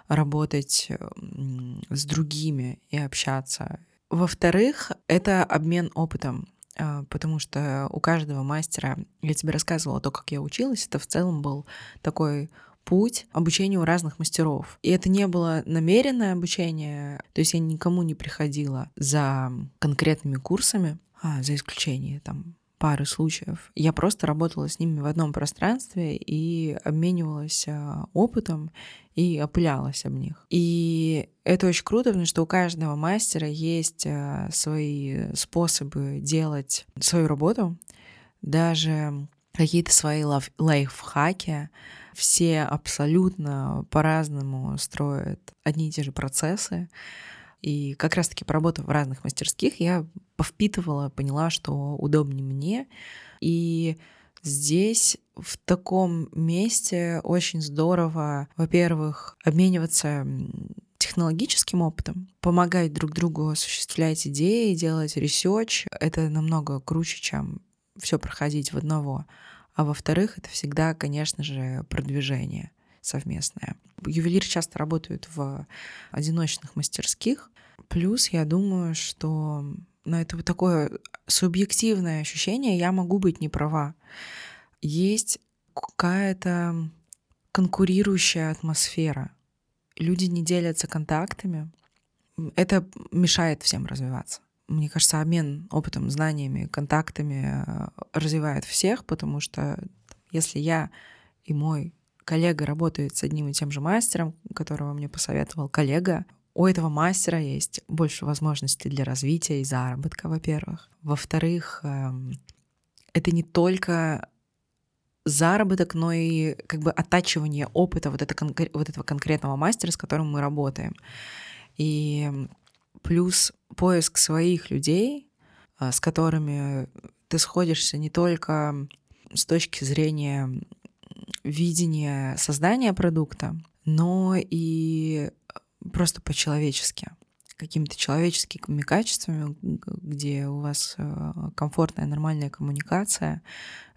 работать с другими и общаться. Во-вторых, это обмен опытом, а, потому что у каждого мастера, я тебе рассказывала то, как я училась, это в целом был такой путь обучения у разных мастеров. И это не было намеренное обучение, то есть я никому не приходила за конкретными курсами, а, за исключением там пары случаев. Я просто работала с ними в одном пространстве и обменивалась а, опытом и опылялась об них. И это очень круто, потому что у каждого мастера есть а, свои способы делать свою работу. Даже какие-то свои лайфхаки. Все абсолютно по-разному строят одни и те же процессы. И как раз-таки поработав в разных мастерских, я повпитывала, поняла, что удобнее мне. И здесь, в таком месте, очень здорово, во-первых, обмениваться технологическим опытом, помогать друг другу осуществлять идеи, делать research. Это намного круче, чем все проходить в одного. А во-вторых, это всегда, конечно же, продвижение совместное. Ювелиры часто работают в одиночных мастерских. Плюс я думаю, что на это вот такое субъективное ощущение, я могу быть не права. Есть какая-то конкурирующая атмосфера. Люди не делятся контактами. Это мешает всем развиваться. Мне кажется, обмен опытом, знаниями, контактами э, развивает всех, потому что если я и мой коллега работает с одним и тем же мастером, которого мне посоветовал коллега, у этого мастера есть больше возможностей для развития и заработка, во-первых. Во-вторых, эм, это не только заработок, но и как бы оттачивание опыта вот, это, вот этого конкретного мастера, с которым мы работаем. И плюс поиск своих людей, э, с которыми ты сходишься не только с точки зрения видения создания продукта, но и просто по-человечески, какими-то человеческими качествами, где у вас э, комфортная, нормальная коммуникация,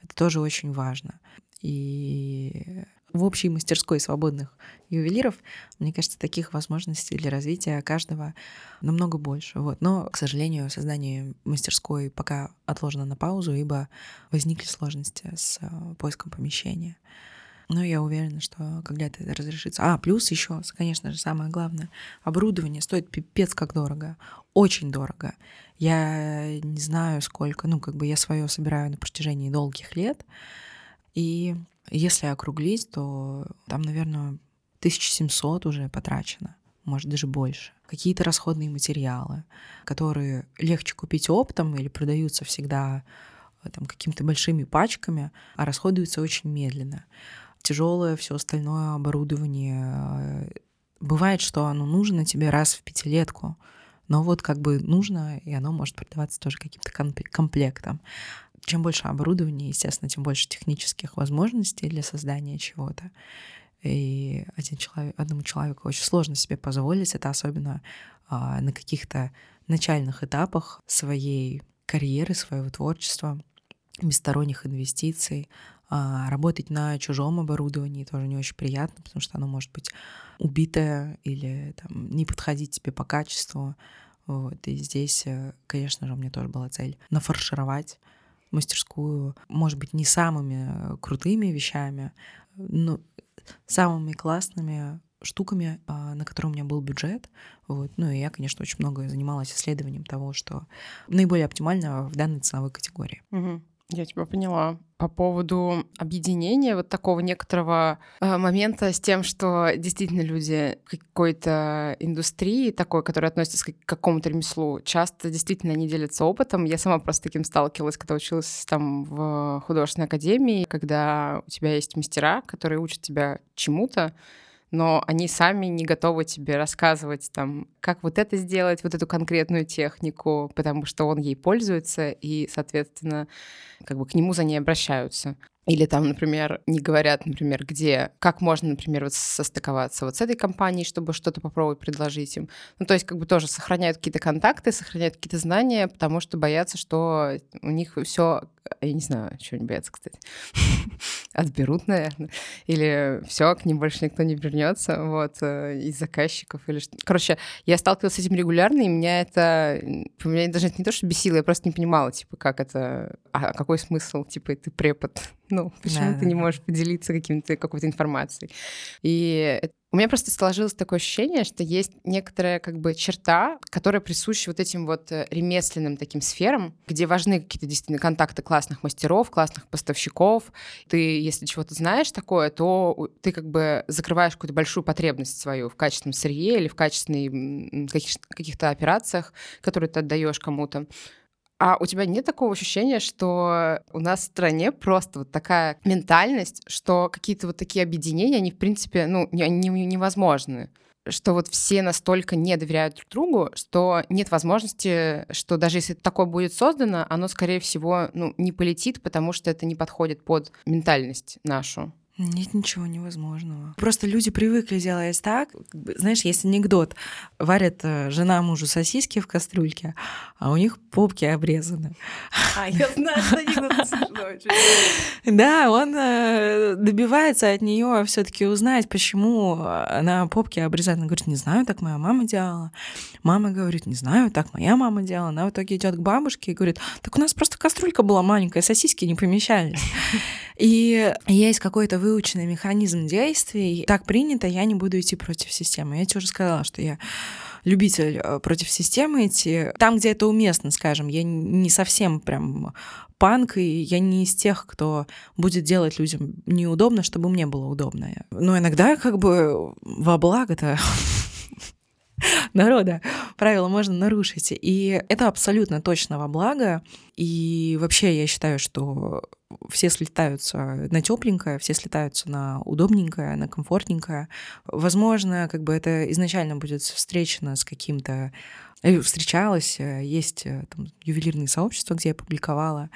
это тоже очень важно. И в общей мастерской свободных ювелиров, мне кажется, таких возможностей для развития каждого намного больше. Вот. Но, к сожалению, создание мастерской пока отложено на паузу, ибо возникли сложности с э, поиском помещения. Но я уверена, что когда-то это разрешится. А, плюс еще, конечно же, самое главное, оборудование стоит пипец как дорого. Очень дорого. Я не знаю, сколько, ну, как бы я свое собираю на протяжении долгих лет. И если округлить, то там, наверное, 1700 уже потрачено, может, даже больше. Какие-то расходные материалы, которые легче купить оптом или продаются всегда э, там, какими-то большими пачками, а расходуются очень медленно тяжелое все остальное оборудование. Бывает, что оно нужно тебе раз в пятилетку, но вот как бы нужно, и оно может продаваться тоже каким-то комплектом. Чем больше оборудования, естественно, тем больше технических возможностей для создания чего-то. И один человек, одному человеку очень сложно себе позволить это, особенно а, на каких-то начальных этапах своей карьеры, своего творчества, без сторонних инвестиций, а, работать на чужом оборудовании тоже не очень приятно, потому что оно может быть убитое или там, не подходить тебе по качеству. Вот. И здесь, э, конечно же, у меня тоже была цель нафаршировать мастерскую, может быть, не самыми крутыми вещами, но самыми классными штуками, а, на которые у меня был бюджет. Вот. Ну и я, конечно, очень много занималась исследованием того, что наиболее оптимально в данной ценовой категории. Угу. Я тебя поняла. По поводу объединения вот такого некоторого э, момента с тем, что действительно люди какой-то индустрии такой, которая относится к какому-то ремеслу, часто действительно не делятся опытом. Я сама просто таким сталкивалась, когда училась там в художественной академии, когда у тебя есть мастера, которые учат тебя чему-то, но они сами не готовы тебе рассказывать, там, как вот это сделать, вот эту конкретную технику, потому что он ей пользуется, и, соответственно, как бы к нему за ней обращаются. Или там, например, не говорят, например, где, как можно, например, вот состыковаться вот с этой компанией, чтобы что-то попробовать предложить им. Ну, то есть как бы тоже сохраняют какие-то контакты, сохраняют какие-то знания, потому что боятся, что у них все я не знаю, чего они боятся, кстати. Отберут, наверное. Или все, к ним больше никто не вернется, вот, э, из заказчиков или что. Короче, я сталкивалась с этим регулярно, и меня это... Меня даже это не то, что бесило, я просто не понимала, типа, как это... А какой смысл? Типа, ты препод. Ну, почему да, ты не можешь поделиться каким-то, какой-то информацией? И у меня просто сложилось такое ощущение, что есть некоторая как бы черта, которая присуща вот этим вот э, ремесленным таким сферам, где важны какие-то действительно контакты классных мастеров, классных поставщиков. Ты, если чего-то знаешь такое, то ты как бы закрываешь какую-то большую потребность свою в качественном сырье или в качественных каких-то операциях, которые ты отдаешь кому-то. А у тебя нет такого ощущения, что у нас в стране просто вот такая ментальность, что какие-то вот такие объединения, они, в принципе, ну, не, не, невозможны? что вот все настолько не доверяют друг другу, что нет возможности, что даже если такое будет создано, оно, скорее всего, ну, не полетит, потому что это не подходит под ментальность нашу. Нет ничего невозможного. Просто люди привыкли делать так. Знаешь, есть анекдот. Варят э, жена мужу сосиски в кастрюльке, а у них попки обрезаны. А, я знаю, что анекдот Да, он э, добивается от нее все таки узнать, почему она попки обрезает. Она говорит, не знаю, так моя мама делала. Мама говорит, не знаю, так моя мама делала. Она в итоге идет к бабушке и говорит, так у нас просто кастрюлька была маленькая, сосиски не помещались. И есть какой-то выученный механизм действий. Так принято, я не буду идти против системы. Я тебе уже сказала, что я любитель э, против системы идти. Там, где это уместно, скажем, я не совсем прям панк, и я не из тех, кто будет делать людям неудобно, чтобы мне было удобно. Но иногда как бы во благо-то народа правила можно нарушить. И это абсолютно точно во благо. И вообще я считаю, что все слетаются на тепленькое, все слетаются на удобненькое, на комфортненькое. Возможно, как бы это изначально будет встречено с каким-то э, встречалась, э, есть э, там, ювелирные сообщества, где я публиковала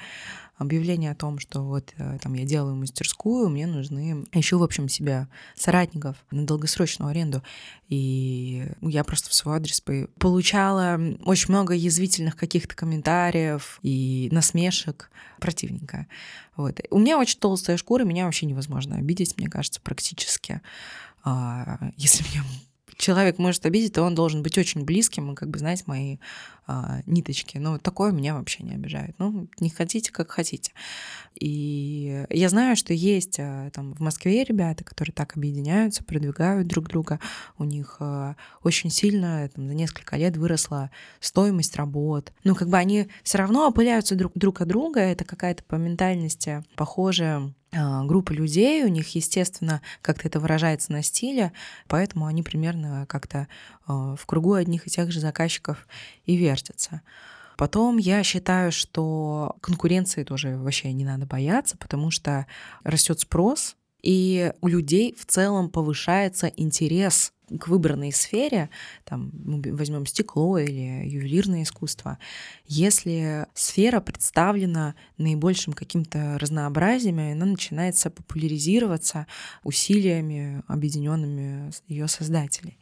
объявление о том, что вот э, там я делаю мастерскую, мне нужны ищу, в общем, себя соратников на долгосрочную аренду. И я просто в свой адрес получала очень много язвительных каких-то комментариев и насмешек противника. Вот. У меня очень толстая шкура, меня вообще невозможно обидеть, мне кажется, практически. А, если мне человек может обидеть, то он должен быть очень близким и как бы знать мои а, ниточки. Но такое меня вообще не обижает. Ну, не хотите, как хотите. И я знаю, что есть а, там в Москве ребята, которые так объединяются, продвигают друг друга. У них а, очень сильно там, за несколько лет выросла стоимость работ. Ну, как бы они все равно опыляются друг, друг от друга. Это какая-то по ментальности похожая группа людей, у них, естественно, как-то это выражается на стиле, поэтому они примерно как-то а, в кругу одних и тех же заказчиков и вертятся. Потом я считаю, что конкуренции тоже вообще не надо бояться, потому что растет спрос, и у людей в целом повышается интерес к выбранной сфере, там мы возьмем стекло или ювелирное искусство, если сфера представлена наибольшим каким-то разнообразием, она начинается популяризироваться усилиями, объединенными ее создателей.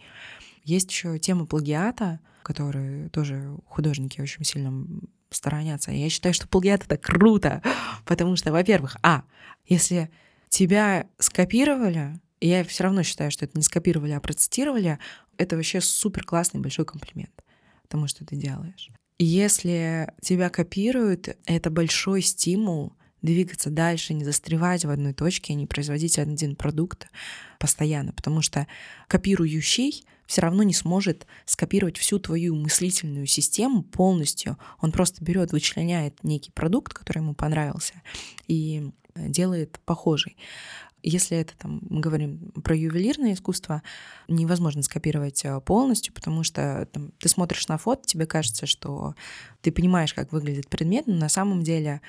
Есть еще тема плагиата, которой тоже художники очень сильно сторонятся. Я считаю, что плагиат это круто, потому что, во-первых, а, если тебя скопировали, я все равно считаю, что это не скопировали, а процитировали, это вообще супер классный большой комплимент тому, что ты делаешь. Если тебя копируют, это большой стимул двигаться дальше, не застревать в одной точке, не производить один продукт постоянно, потому что копирующий все равно не сможет скопировать всю твою мыслительную систему полностью. Он просто берет, вычленяет некий продукт, который ему понравился, и делает похожий. Если это там, мы говорим про ювелирное искусство, невозможно скопировать э, полностью, потому что там, ты смотришь на фото, тебе кажется, что ты понимаешь, как выглядит предмет, но на самом деле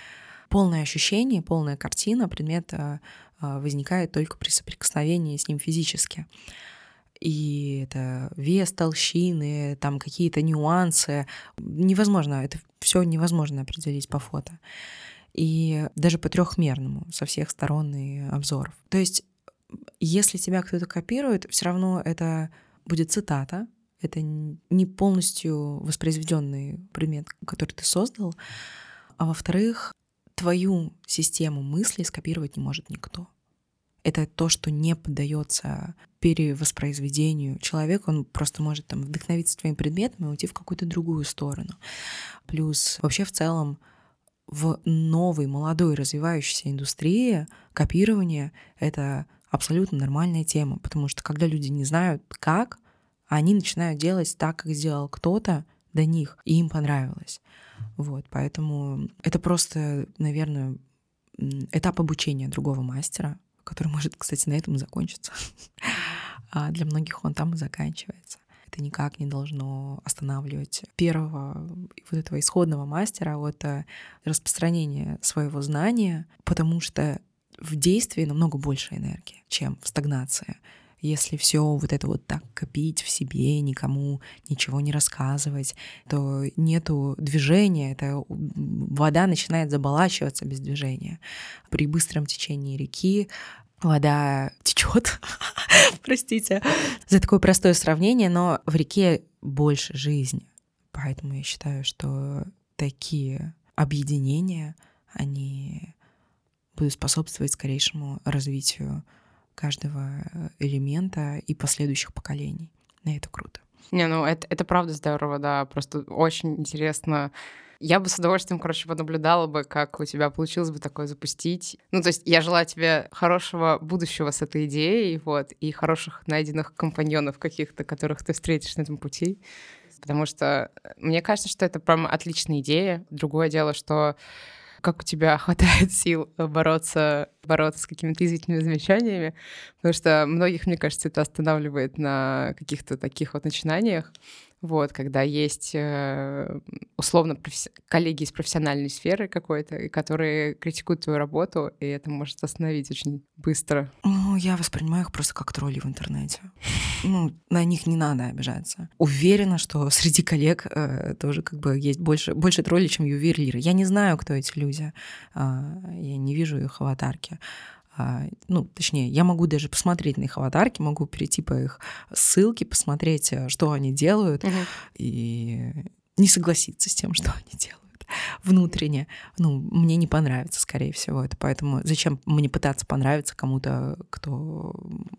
полное ощущение, полная картина предмета э, возникает только при соприкосновении с ним физически. И это вес толщины, там какие-то нюансы. Невозможно, это все невозможно определить по фото и даже по трехмерному со всех сторон и обзоров. То есть, если тебя кто-то копирует, все равно это будет цитата, это не полностью воспроизведенный предмет, который ты создал, а во-вторых, твою систему мыслей скопировать не может никто. Это то, что не поддается перевоспроизведению. Человек, он просто может там вдохновиться твоим предметом и уйти в какую-то другую сторону. Плюс вообще в целом в новой, молодой, развивающейся индустрии копирование — это абсолютно нормальная тема, потому что когда люди не знают, как, они начинают делать так, как сделал кто-то до них, и им понравилось. Вот, поэтому это просто, наверное, этап обучения другого мастера, который может, кстати, на этом закончиться. А для многих он там и заканчивается. Это никак не должно останавливать первого вот этого исходного мастера от э, распространения своего знания, потому что в действии намного больше энергии, чем в стагнации. Если все вот это вот так копить в себе, никому ничего не рассказывать, то нету движения, это вода начинает заболачиваться без движения. При быстром течении реки вода течет, простите, за такое простое сравнение, но в реке больше жизни. Поэтому я считаю, что такие объединения, они будут способствовать скорейшему развитию каждого элемента и последующих поколений. И это круто. Не, ну это, это правда здорово, да. Просто очень интересно. Я бы с удовольствием, короче, понаблюдала бы, как у тебя получилось бы такое запустить. Ну, то есть я желаю тебе хорошего будущего с этой идеей, вот, и хороших найденных компаньонов каких-то, которых ты встретишь на этом пути. Потому что э, мне кажется, что это прям отличная идея. Другое дело, что как у тебя хватает сил бороться, бороться с какими-то извительными замечаниями, потому что многих, мне кажется, это останавливает на каких-то таких вот начинаниях. Вот, когда есть э, условно коллеги из профессиональной сферы какой-то, которые критикуют твою работу, и это может остановить очень быстро. Ну, я воспринимаю их просто как тролли в интернете. Ну, на них не надо обижаться. Уверена, что среди коллег э, тоже как бы есть больше, больше троллей, чем ювелиры. Я не знаю, кто эти люди. Э, я не вижу их аватарки. А, ну, точнее, я могу даже посмотреть на их аватарки, могу перейти по их ссылке, посмотреть, э, что они делают, угу. и не согласиться с тем, что они делают внутренне, ну, мне не понравится, скорее всего, это поэтому зачем мне пытаться понравиться кому-то, кто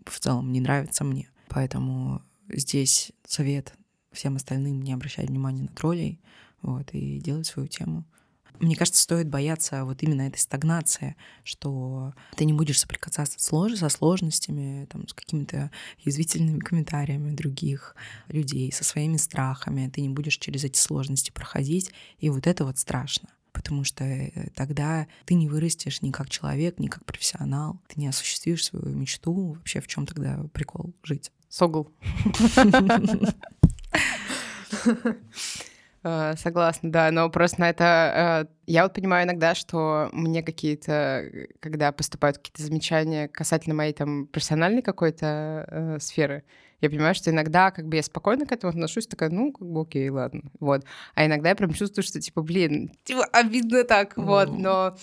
в целом не нравится мне. Поэтому здесь совет всем остальным не обращать внимания на троллей, вот, и делать свою тему. Мне кажется, стоит бояться вот именно этой стагнации, что ты не будешь соприкасаться со сложностями, там, с какими-то язвительными комментариями других людей, со своими страхами. Ты не будешь через эти сложности проходить, и вот это вот страшно потому что э, тогда ты не вырастешь ни как человек, ни как профессионал, ты не осуществишь свою мечту. Вообще в чем тогда прикол жить? Согл. Э, согласна, да, но просто на это... Э, я вот понимаю иногда, что мне какие-то, когда поступают какие-то замечания касательно моей там профессиональной какой-то э, сферы, я понимаю, что иногда как бы я спокойно к этому отношусь, такая, ну, как бы окей, ладно, вот. А иногда я прям чувствую, что типа, блин, типа, обидно так, mm. вот, но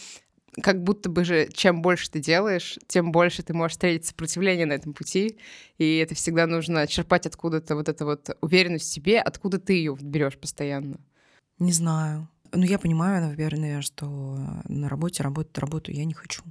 как будто бы же, чем больше ты делаешь, тем больше ты можешь встретить сопротивление на этом пути, и это всегда нужно черпать откуда-то вот эту вот уверенность в себе, откуда ты ее берешь постоянно. Не знаю. Ну, я понимаю, наверное, что на работе работать работу я не хочу.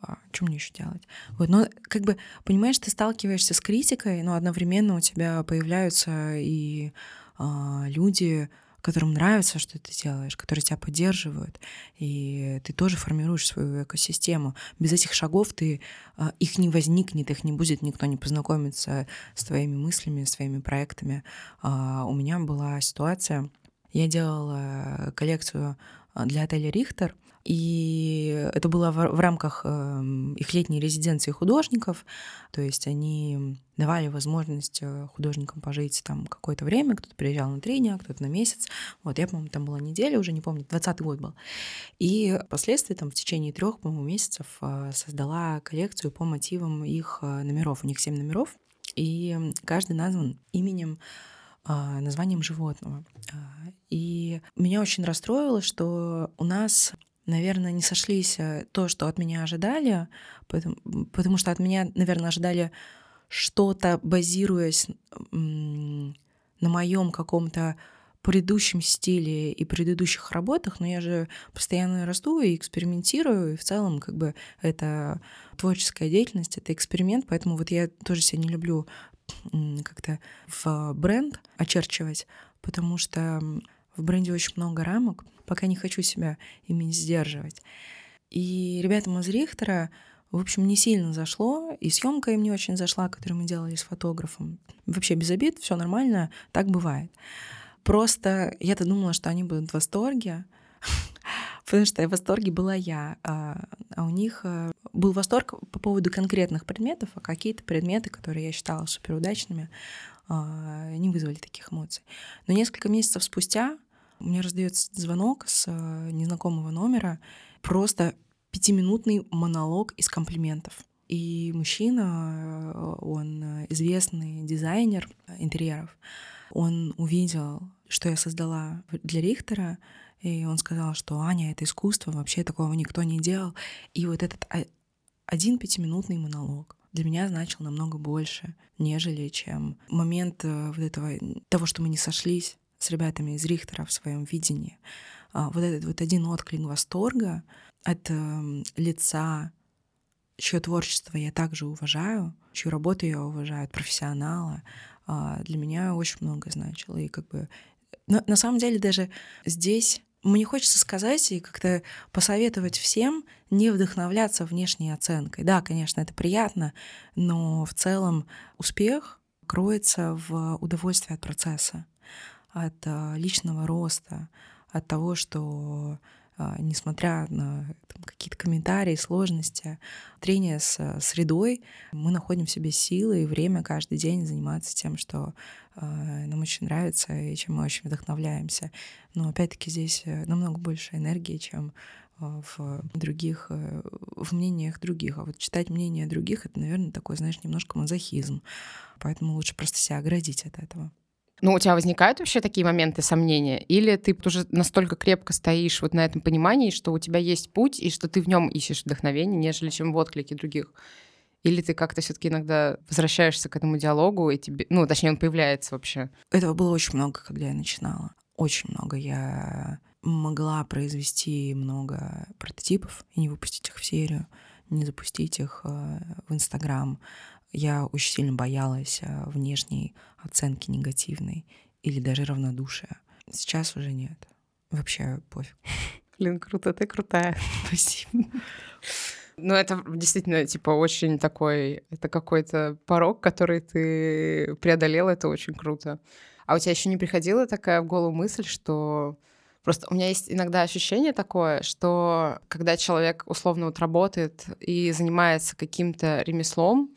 А, что мне еще делать? Вот, но как бы, понимаешь, ты сталкиваешься с критикой, но одновременно у тебя появляются и а, люди, которым нравится, что ты делаешь, которые тебя поддерживают, и ты тоже формируешь свою экосистему. Без этих шагов ты а, их не возникнет, их не будет, никто не познакомится с твоими мыслями, своими проектами. А, у меня была ситуация, я делала коллекцию а, для отеля Рихтер, и это было в, в рамках э, их летней резиденции художников. То есть они давали возможность э, художникам пожить там какое-то время. Кто-то приезжал на три дня, кто-то на месяц. Вот я, по-моему, там была неделя, уже не помню, 20 год был. И впоследствии там в течение трех, по-моему, месяцев э, создала коллекцию по мотивам их э, номеров. У них семь номеров, и каждый назван именем названием животного. И меня очень расстроило, что у нас наверное, не сошлись э, то, что от меня ожидали, потому, потому что от меня, наверное, ожидали что-то, базируясь на моем каком-то предыдущем стиле и предыдущих работах, но я же постоянно расту и экспериментирую, и в целом как бы это творческая деятельность, это эксперимент, поэтому вот я тоже себя не люблю как-то в бренд очерчивать, потому что в бренде очень много рамок, пока не хочу себя ими сдерживать. И ребятам из Рихтера, в общем, не сильно зашло, и съемка им не очень зашла, которую мы делали с фотографом. Вообще без обид, все нормально, так бывает. Просто я-то думала, что они будут в восторге, Потому что в восторге была я, а, а у них э, был восторг по поводу конкретных предметов, а какие-то предметы, которые я считала суперудачными, а, не вызвали таких эмоций. Но несколько месяцев спустя мне раздается звонок с э, незнакомого номера, просто пятиминутный монолог из комплиментов. И мужчина, э, он известный дизайнер интерьеров, он увидел, что я создала для Рихтера, и он сказал, что Аня, это искусство, вообще такого никто не делал. И вот этот один пятиминутный монолог для меня значил намного больше, нежели чем момент э, вот этого, того, что мы не сошлись с ребятами из Рихтера в своем видении. А, вот этот вот один отклик восторга от эм, лица, чье творчество я также уважаю, чью работу я уважаю, от профессионала, а, для меня очень много значило. И как бы на, на самом деле даже здесь мне хочется сказать и как-то посоветовать всем не вдохновляться внешней оценкой. Да, конечно, это приятно, но в целом успех кроется в удовольствии от процесса, от а, личного роста, от того, что а, несмотря на какие-то комментарии, сложности, трение с э, средой, мы находим в себе силы и время каждый день заниматься тем, что а, нам очень нравится и чем мы очень вдохновляемся. Но опять-таки здесь э, намного больше энергии, чем а, в других, э, в мнениях других. А вот читать мнения других — это, наверное, такой, знаешь, немножко мазохизм. Поэтому лучше просто себя оградить от этого. Ну, у тебя возникают вообще такие моменты сомнения? Или ты уже настолько крепко стоишь вот на этом понимании, что у тебя есть путь, и что ты в нем ищешь вдохновение, нежели чем в отклике других? Или ты как-то все-таки иногда возвращаешься к этому диалогу, и тебе, ну, точнее, он появляется вообще? Этого было очень много, когда я начинала. Очень много. Я могла произвести много прототипов и не выпустить их в серию, не запустить их э, в Инстаграм, я очень сильно боялась э, внешней оценки негативной или даже равнодушия. Сейчас уже нет. Вообще пофиг. Блин, круто, ты крутая. Спасибо. Ну, это действительно, типа, очень такой... Это какой-то порог, который ты преодолела, это очень круто. А у тебя еще не приходила такая в голову мысль, что... Просто у меня есть иногда ощущение такое, что когда человек условно вот работает и занимается каким-то ремеслом,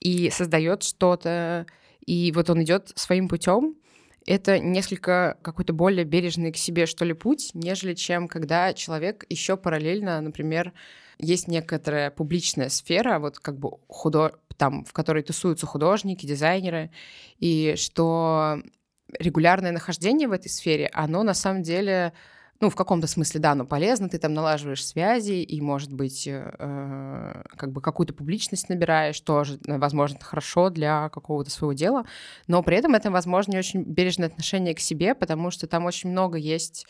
и создает что-то, и вот он идет своим путем, это несколько какой-то более бережный к себе, что ли, путь, нежели чем когда человек еще параллельно, например, есть некоторая публичная сфера, вот как бы худо... там, в которой тусуются художники, дизайнеры, и что регулярное нахождение в этой сфере, оно на самом деле ну, в каком-то смысле, да, но полезно, ты там налаживаешь связи и, может быть, э, как бы какую-то публичность набираешь, тоже, э, возможно, хорошо для какого-то своего дела, но при этом это, возможно, не очень бережное отношение к себе, потому что там очень много есть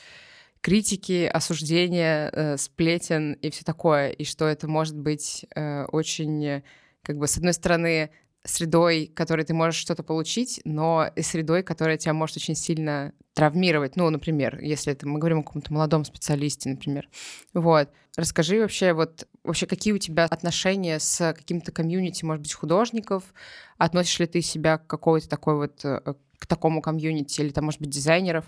критики, осуждения, э, сплетен и все такое, и что это может быть э, очень, как бы, с одной стороны, средой, которой ты можешь что-то получить, но и средой, которая тебя может очень сильно травмировать. Ну, например, если это мы говорим о каком-то молодом специалисте, например. Вот. Расскажи вообще, вот вообще какие у тебя отношения с каким-то комьюнити, может быть, художников? Относишь ли ты себя к какой-то такой вот э, к такому комьюнити или там, может быть, дизайнеров?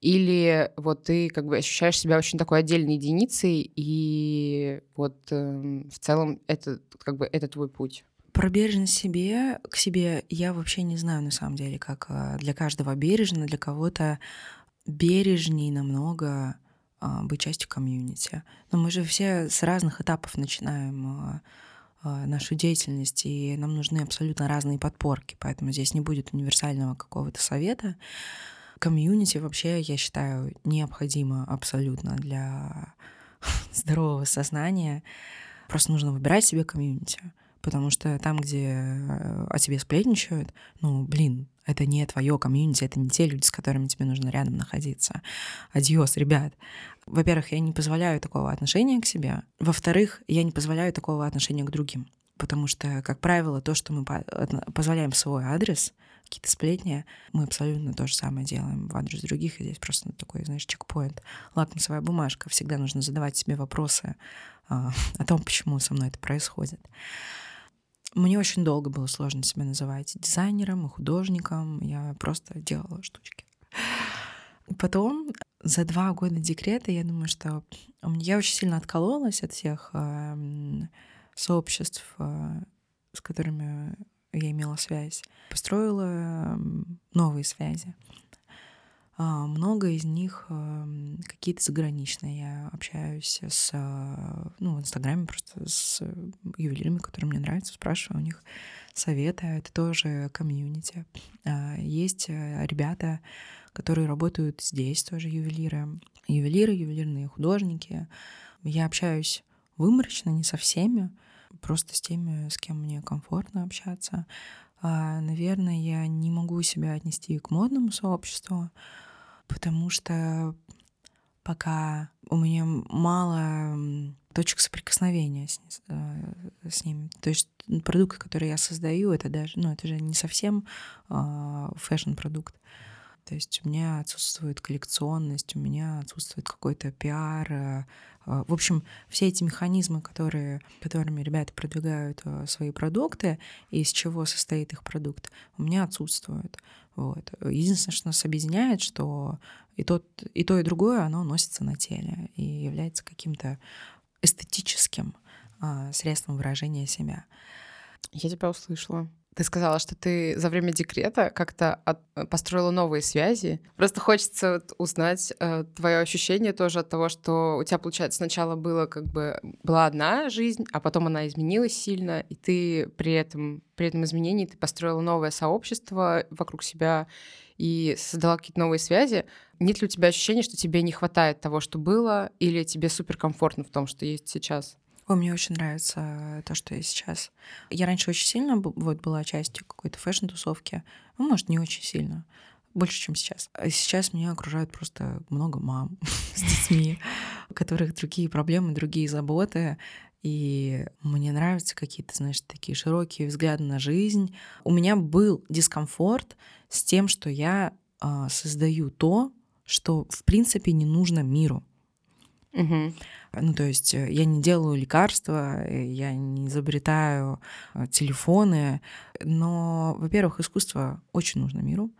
Или вот ты как бы ощущаешь себя очень такой отдельной единицей, и вот э, в целом это как бы это твой путь? Про бережность себе, к себе я вообще не знаю на самом деле, как а, для каждого бережно, для кого-то бережней намного а, быть частью комьюнити. Но мы же все с разных этапов начинаем а, нашу деятельность, и нам нужны абсолютно разные подпорки, поэтому здесь не будет универсального какого-то совета. Комьюнити вообще, я считаю, необходимо абсолютно для здорового сознания. Просто нужно выбирать себе комьюнити потому что там, где э, о тебе сплетничают, ну, блин, это не твое комьюнити, это не те люди, с которыми тебе нужно рядом находиться. Adiós, ребят. Во-первых, я не позволяю такого отношения к себе. Во-вторых, я не позволяю такого отношения к другим. Потому что, как правило, то, что мы позволяем в свой адрес, какие-то сплетни, мы абсолютно то же самое делаем в адрес других. И здесь просто такой, знаешь, чекпоинт, лакмусовая бумажка. Всегда нужно задавать себе вопросы а, о том, почему со мной это происходит. Мне очень долго было сложно себя называть дизайнером и художником. Я просто делала штучки. Потом за два года декрета я думаю, что я очень сильно откололась от всех сообществ, а, с которыми я имела связь. Построила новые связи. А, много из них какие-то заграничные. Я общаюсь с, ну, в Инстаграме просто с ювелирами, которые мне нравятся, спрашиваю у них совета. Это тоже комьюнити. А, есть э, ребята, которые работают здесь, тоже ювелиры. Ювелиры, ювелирные художники. Я общаюсь выборочно, не со всеми, просто с теми, с кем мне комфортно общаться. А, наверное, я не могу себя отнести к модному сообществу, потому что пока у меня мало точек соприкосновения с, э, с ними. То есть продукты, которые я создаю, это даже, ну, это же не совсем э, fashion-продукт. То есть у меня отсутствует коллекционность, у меня отсутствует какой-то пиар. Э, э, в общем, все эти механизмы, которые, которыми ребята продвигают э, свои продукты, и из чего состоит их продукт, у меня отсутствуют. Вот. Единственное, что нас объединяет, что и, тот, и то, и другое, оно носится на теле и является каким-то эстетическим а, средством выражения себя. Я тебя услышала. Ты сказала, что ты за время декрета как-то от... построила новые связи. Просто хочется узнать э, твое ощущение тоже от того, что у тебя, получается, сначала было как бы была одна жизнь, а потом она изменилась сильно, и ты при этом, при этом изменении ты построила новое сообщество вокруг себя и создала какие-то новые связи. Нет ли у тебя ощущения, что тебе не хватает того, что было, или тебе суперкомфортно в том, что есть сейчас? О, мне очень нравится то, что я сейчас. Я раньше очень сильно вот, была частью какой-то фэшн-тусовки. Ну, может, не очень сильно. Больше, чем сейчас. А сейчас меня окружают просто много мам с детьми, у которых другие проблемы, другие заботы. И мне нравятся какие-то, знаешь, такие широкие взгляды на жизнь. У меня был дискомфорт с тем, что я э, создаю то, что в принципе не нужно миру. Угу. Ну, то есть э, я не делаю лекарства, э, я не изобретаю э, телефоны, но, во-первых, искусство очень нужно миру.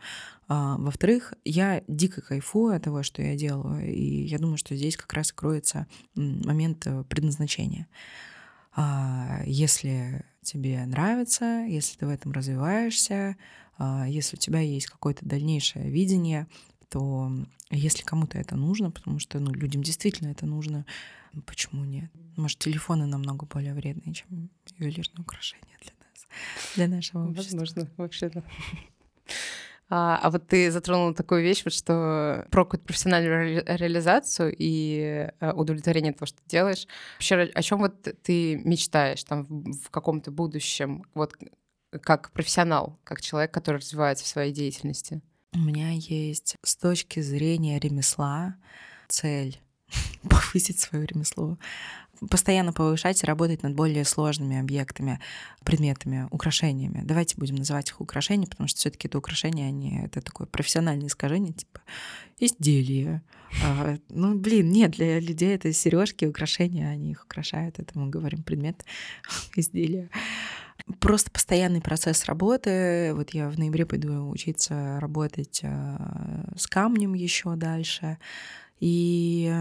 А, во-вторых, я дико кайфую от того, что я делаю, и я думаю, что здесь как раз кроется момент предназначения. А, если тебе нравится, если ты в этом развиваешься, если у тебя есть какое-то дальнейшее видение, то если кому-то это нужно, потому что ну, людям действительно это нужно, ну, почему нет? Может, телефоны намного более вредные, чем ювелирные украшения для нас, для нашего общества. Возможно, вообще да. А, а вот ты затронула такую вещь, вот что про профессиональную ре- реализацию и э, удовлетворение того, что ты делаешь. Вообще, о чем вот ты мечтаешь там в, в каком-то будущем, вот как профессионал, как человек, который развивается в своей деятельности? У меня есть с точки зрения ремесла цель повысить свое ремесло, постоянно повышать и работать над более сложными объектами, предметами, украшениями. Давайте будем называть их украшения, потому что все-таки это украшения, они это такое профессиональное искажение, типа изделия. А, ну, блин, нет, для людей это сережки, украшения, они их украшают, это мы говорим предмет изделия просто постоянный процесс работы. Вот я в ноябре пойду учиться работать э, с камнем еще дальше. И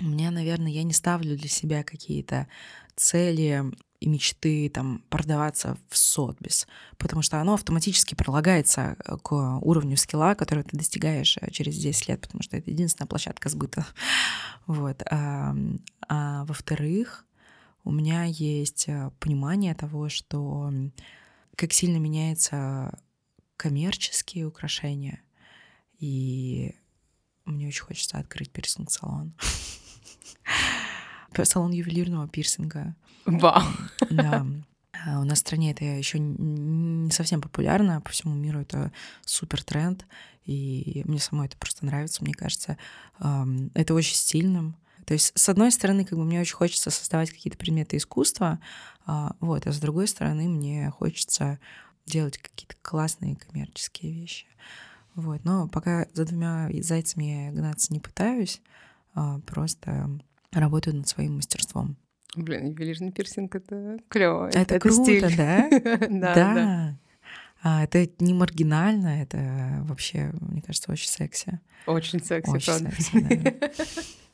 у меня, наверное, я не ставлю для себя какие-то цели и мечты там продаваться в Сотбис, потому что оно автоматически прилагается э, к уровню скилла, который ты достигаешь э, через 10 лет, потому что это единственная площадка сбыта. Вот. А, а во-вторых, у меня есть э, понимание того, что как сильно меняются коммерческие украшения, и мне очень хочется открыть пирсинг-салон. Салон ювелирного пирсинга. Вау. Да. А у нас в стране это еще не совсем популярно, по всему миру это супер тренд, и мне самой это просто нравится, мне кажется, это очень стильным, то есть, с одной стороны, как бы мне очень хочется создавать какие-то предметы искусства, а, вот, а с другой стороны, мне хочется делать какие-то классные коммерческие вещи. Вот. Но пока за двумя зайцами я гнаться не пытаюсь, а, просто работаю над своим мастерством. Блин, ювелирный пирсинг — это клево. Это, это круто, стиль. да? да, да. А, это не маргинально, это вообще, мне кажется, очень секси. Очень секси, очень правда. Секси, да.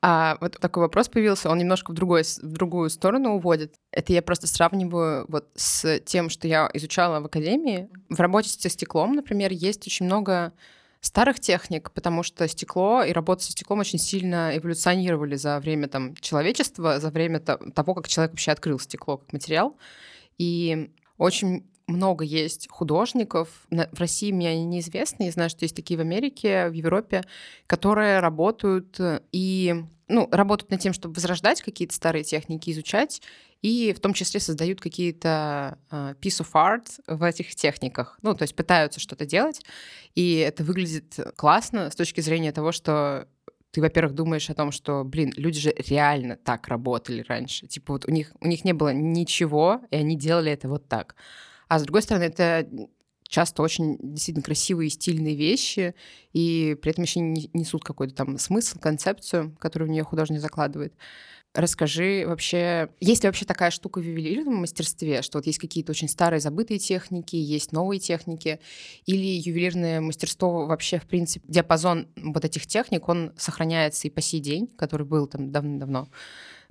А вот такой вопрос появился, он немножко в, другой, в другую сторону уводит. Это я просто сравниваю вот с тем, что я изучала в академии. В работе со стеклом, например, есть очень много старых техник, потому что стекло и работа со стеклом очень сильно эволюционировали за время там, человечества, за время того, как человек вообще открыл стекло как материал. И очень много есть художников. В России мне они неизвестны. Я знаю, что есть такие в Америке, в Европе, которые работают э, и ну, работают над тем, чтобы возрождать какие-то старые техники, изучать, и в том числе создают какие-то uh, piece of art в этих техниках. Ну, то есть пытаются что-то делать, и это выглядит классно с точки зрения того, что ты, во-первых, думаешь о том, что, блин, люди же реально так работали раньше. Типа вот у них, у них не было ничего, и они делали это вот так. А с другой стороны, это часто очень действительно красивые и стильные вещи, и при этом еще не несут какой-то там смысл, концепцию, которую в нее художник закладывает. Расскажи вообще, есть ли вообще такая штука в ювелирном мастерстве, что вот есть какие-то очень старые забытые техники, есть новые техники, или ювелирное мастерство вообще, в принципе, диапазон вот этих техник, он сохраняется и по сей день, который был там давно-давно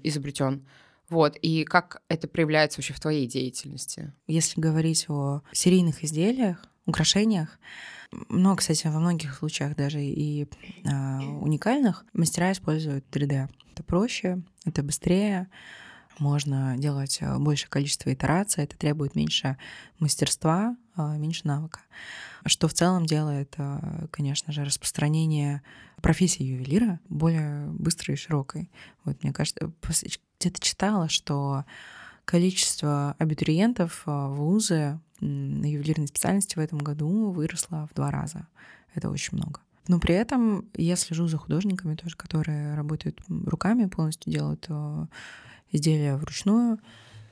изобретен. Вот, и как это проявляется вообще в твоей деятельности? Если говорить о серийных изделиях, украшениях, но, кстати, во многих случаях даже и э, уникальных мастера используют 3D. Это проще, это быстрее, можно делать а, большее количество итераций, это требует меньше мастерства, меньше навыка. Что в целом делает, конечно же, распространение профессии ювелира более быстрой и широкой. Вот мне кажется, где-то читала, что количество абитуриентов в вузы на ювелирной специальности в этом году выросло в два раза. Это очень много. Но при этом я слежу за художниками тоже, которые работают руками, полностью делают э, изделия вручную.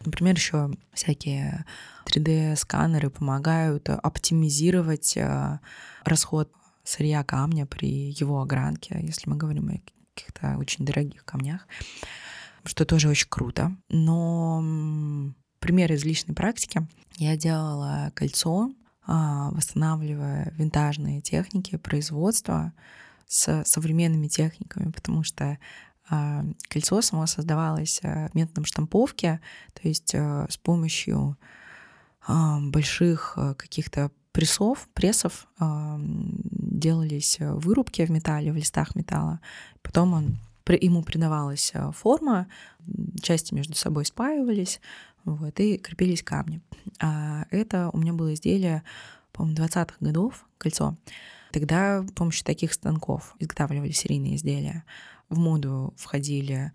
Например, еще всякие 3D-сканеры помогают оптимизировать э, расход сырья камня при его огранке, если мы говорим о каких-то очень дорогих камнях, что тоже очень круто. Но пример из личной практики. Я делала кольцо, а, восстанавливая винтажные техники производства с современными техниками, потому что а, кольцо само создавалось а, методом штамповки, то есть с помощью больших каких-то прессов, прессов делались вырубки в металле, в листах металла. Потом он, ему придавалась форма, части между собой спаивались, вот, и крепились камни. А это у меня было изделие, по-моему, 20-х годов, кольцо. Тогда с помощью таких станков изготавливали серийные изделия. В моду входили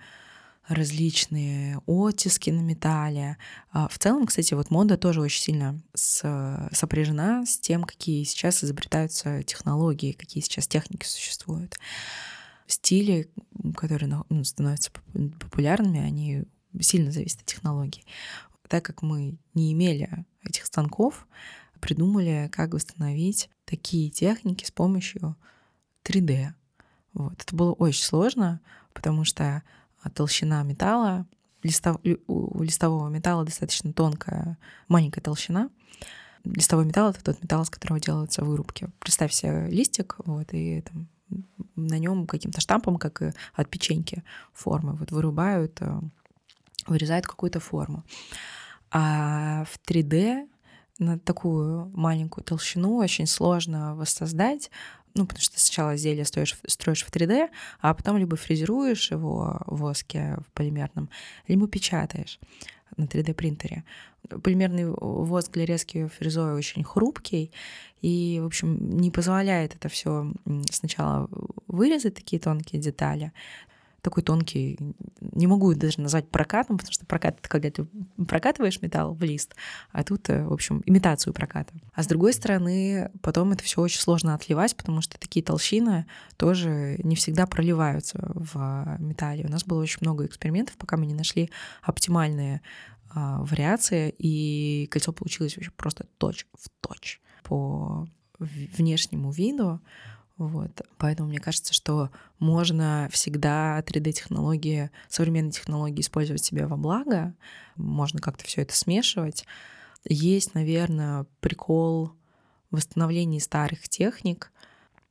различные оттиски на металле. А в целом, кстати, вот мода тоже очень сильно сопряжена с тем, какие сейчас изобретаются технологии, какие сейчас техники существуют. Стили, которые ну, становятся популярными, они сильно зависят от технологий. Так как мы не имели этих станков, придумали, как восстановить такие техники с помощью 3D. Вот. Это было очень сложно, потому что толщина металла, листов, у листового металла достаточно тонкая, маленькая толщина. Листовой металл — это тот металл, из которого делаются вырубки. Представь себе листик, вот, и там на нем каким-то штампом, как и от печеньки формы, вот вырубают, э, вырезают какую-то форму. А в 3D на такую маленькую толщину очень сложно воссоздать, ну, потому что сначала изделие строишь, строишь в 3D, а потом либо фрезеруешь его в воске в полимерном, либо печатаешь на 3D принтере. Полимерный воск для резки фрезой очень хрупкий, и, в общем, не позволяет это все сначала вырезать такие тонкие детали, такой тонкий, не могу даже назвать прокатом, потому что прокат — это когда ты прокатываешь металл в лист, а тут, э, в общем, имитацию проката. А с другой стороны, потом это все очень сложно отливать, потому что такие толщины тоже не всегда проливаются в металле. У нас было очень много экспериментов, пока мы не нашли оптимальные а, вариации, и кольцо получилось вообще просто точь в точь по внешнему виду. Вот. Поэтому мне кажется, что можно всегда 3D-технологии, современные технологии использовать себе во благо, можно как-то все это смешивать. Есть, наверное, прикол восстановлении старых техник.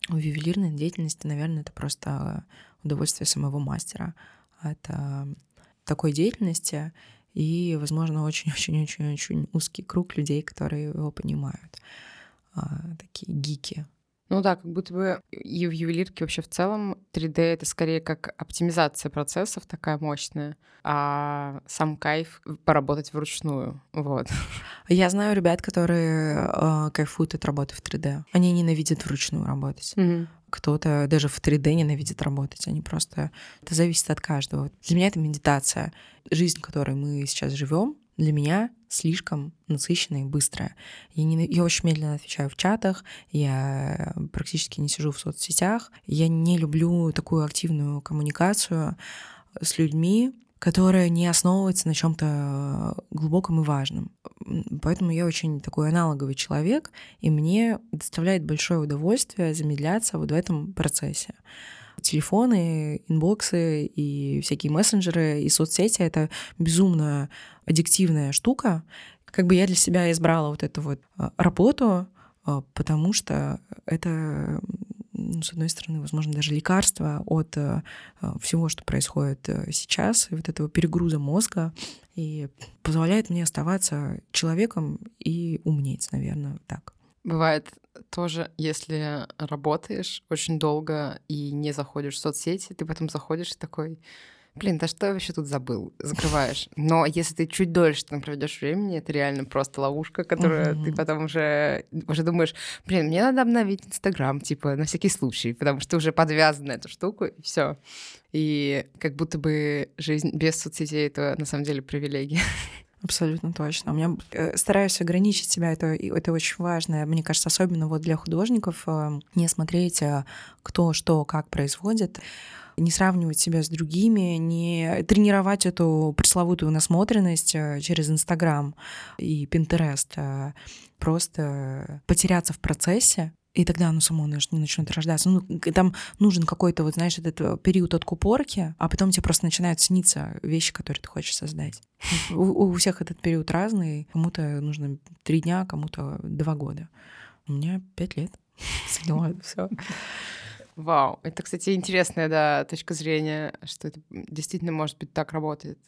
В ювелирной деятельности, наверное, это просто удовольствие самого мастера от такой деятельности и, возможно, очень-очень-очень-очень узкий круг людей, которые его понимают. А, такие гики. Ну да, как будто бы и в ювелирке вообще в целом 3D это скорее как оптимизация процессов такая мощная, а сам кайф поработать вручную, вот. Я знаю ребят, которые э, кайфуют от работы в 3D. Они ненавидят вручную работать. Mm-hmm. Кто-то даже в 3D ненавидит работать. Они просто... Это зависит от каждого. Для меня это медитация. Жизнь, в которой мы сейчас живем, для меня слишком насыщенная и быстрая. Я, не, я очень медленно отвечаю в чатах, я практически не сижу в соцсетях, я не люблю такую активную коммуникацию с людьми, которая не основывается на чем-то глубоком и важном. Поэтому я очень такой аналоговый человек, и мне доставляет большое удовольствие замедляться вот в этом процессе телефоны, инбоксы и всякие мессенджеры и соцсети — это безумно аддиктивная штука. Как бы я для себя избрала вот эту вот а, работу, а, потому что это ну, с одной стороны, возможно, даже лекарство от а, всего, что происходит э, сейчас, и вот этого перегруза мозга, и позволяет мне оставаться человеком и умнеть, наверное, так. Бывает тоже, если работаешь очень долго и не заходишь в соцсети, ты потом заходишь и такой, блин, да что я вообще тут забыл? Закрываешь. Но если ты чуть дольше там проведешь времени, это реально просто ловушка, которую uh-huh. ты потом уже, уже думаешь, блин, мне надо обновить Инстаграм, типа, на всякий случай, потому что ты уже подвязан на эту штуку, и все. И как будто бы жизнь без соцсетей — это на самом деле привилегия. Абсолютно точно. У меня э, стараюсь ограничить себя, это, это очень важно. Мне кажется, особенно вот для художников э, не смотреть, э, кто что, как производит не сравнивать себя с другими, не тренировать эту пресловутую насмотренность через Инстаграм и Пинтерест, просто потеряться в процессе, и тогда оно само не начнет рождаться. Ну, там нужен какой-то, вот знаешь, этот э, период от купорки, а потом тебе просто начинают сниться вещи, которые ты хочешь создать. У, у всех этот период разный. Кому-то нужно три дня, кому-то два года. У меня пять лет. Все. Вау. Это, кстати, интересная да, точка зрения, что это действительно, может быть, так работает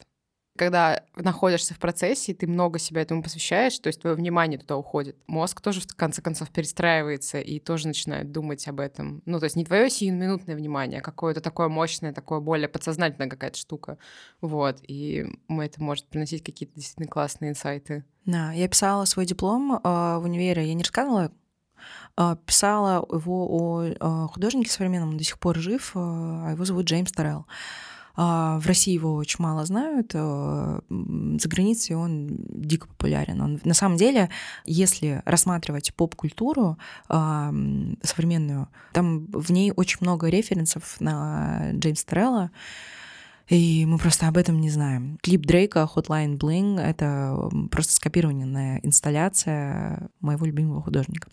когда находишься в процессе, ты много себя этому посвящаешь, то есть твое внимание туда уходит. Мозг тоже, в конце концов, перестраивается и тоже начинает думать об этом. Ну, то есть не твое сиюминутное внимание, а какое-то такое мощное, такое более подсознательное какая-то штука. Вот. И это может приносить какие-то действительно классные инсайты. Да, я писала свой диплом э, в универе, я не рассказывала, э, писала его о э, художнике современном, он до сих пор жив, э, а его зовут Джеймс Торрелл. А, в России его очень мало знают, э, за границей он дико популярен. Он, на самом деле, если рассматривать поп-культуру современную, там в ней очень много референсов на Джеймса Торелла, и мы просто об этом не знаем. Клип Дрейка Hotline Bling — это просто скопированная инсталляция моего любимого художника.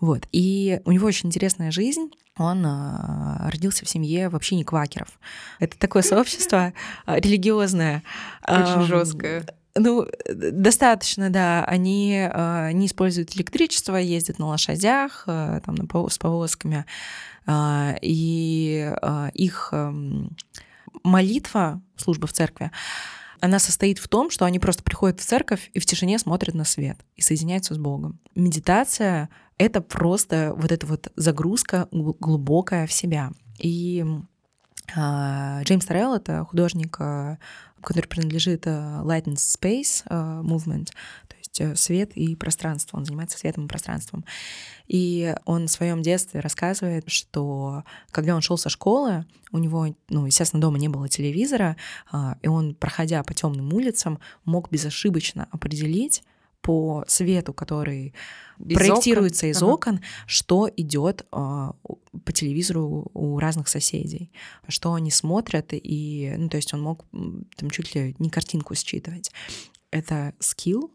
Вот. И у него очень интересная жизнь. Он а, родился в семье вообще не квакеров. Это такое сообщество а, религиозное. Очень жесткое. Ну, достаточно, да. Они э, не используют электричество, ездят на лошадях, э, там, на, с повозками. Э, и э, их э, молитва, служба в церкви, она состоит в том, что они просто приходят в церковь и в тишине смотрят на свет и соединяются с Богом. Медитация — это просто вот эта вот загрузка глубокая в себя. И э, Джеймс Торрелл — это художник, э, который принадлежит э, Light and Space э, Movement, есть э, свет и пространство. Он занимается светом и пространством. И он в своем детстве рассказывает, что когда он шел со школы, у него, ну, естественно, дома не было телевизора, а, и он, проходя по темным улицам, мог безошибочно определить по свету, который из проектируется окон. из ага. окон, что идет э, по телевизору у разных соседей, что они смотрят, и, ну, то есть он мог там чуть ли не картинку считывать. Это скилл,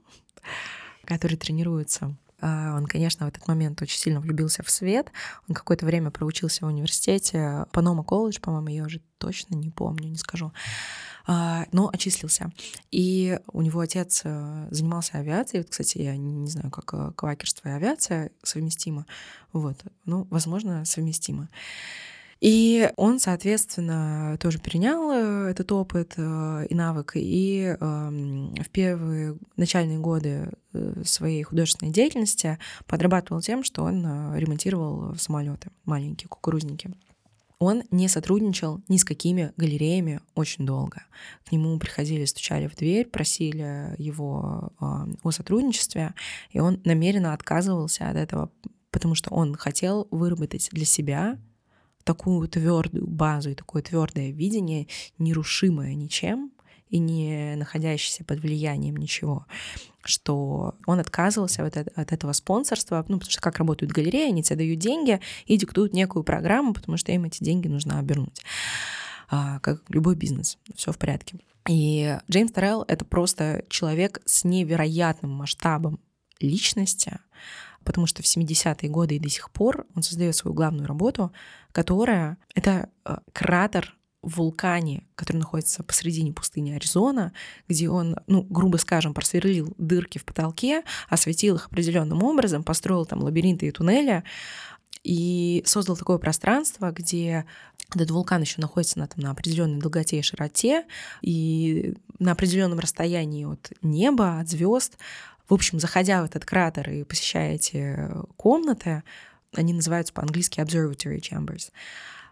который тренируется. А, он, конечно, в этот момент очень сильно влюбился в свет. Он какое-то время проучился в университете. Панома колледж, по-моему, я уже точно не помню, не скажу. А, но отчислился. И у него отец э, занимался авиацией. Вот, кстати, я не знаю, как э, квакерство и авиация совместимо. Вот, ну, возможно, совместимо. И он, соответственно, тоже перенял э, этот опыт и навык, и эм, в первые начальные годы своей художественной деятельности подрабатывал тем, что он ремонтировал самолеты маленькие, кукурузники. Он не сотрудничал ни с какими галереями очень долго. К нему приходили, стучали в дверь, просили его о сотрудничестве, и он намеренно отказывался от этого, потому что он хотел выработать для себя такую твердую базу и такое твердое видение, нерушимое ничем, и не находящийся под влиянием ничего, что он отказывался от, от этого спонсорства, ну, потому что как работают галереи, они тебе дают деньги и диктуют некую программу, потому что им эти деньги нужно обернуть. А, как любой бизнес, все в порядке. И Джеймс Торрелл — это просто человек с невероятным масштабом личности, потому что в 70-е годы и до сих пор он создает свою главную работу, которая — это э, кратер вулкане, который находится посредине пустыни Аризона, где он, ну, грубо скажем, просверлил дырки в потолке, осветил их определенным образом, построил там лабиринты и туннели, и создал такое пространство, где этот вулкан еще находится на, там, на определенной долготе и широте, и на определенном расстоянии от неба, от звезд. В общем, заходя в этот кратер и посещая эти комнаты, они называются по-английски observatory chambers,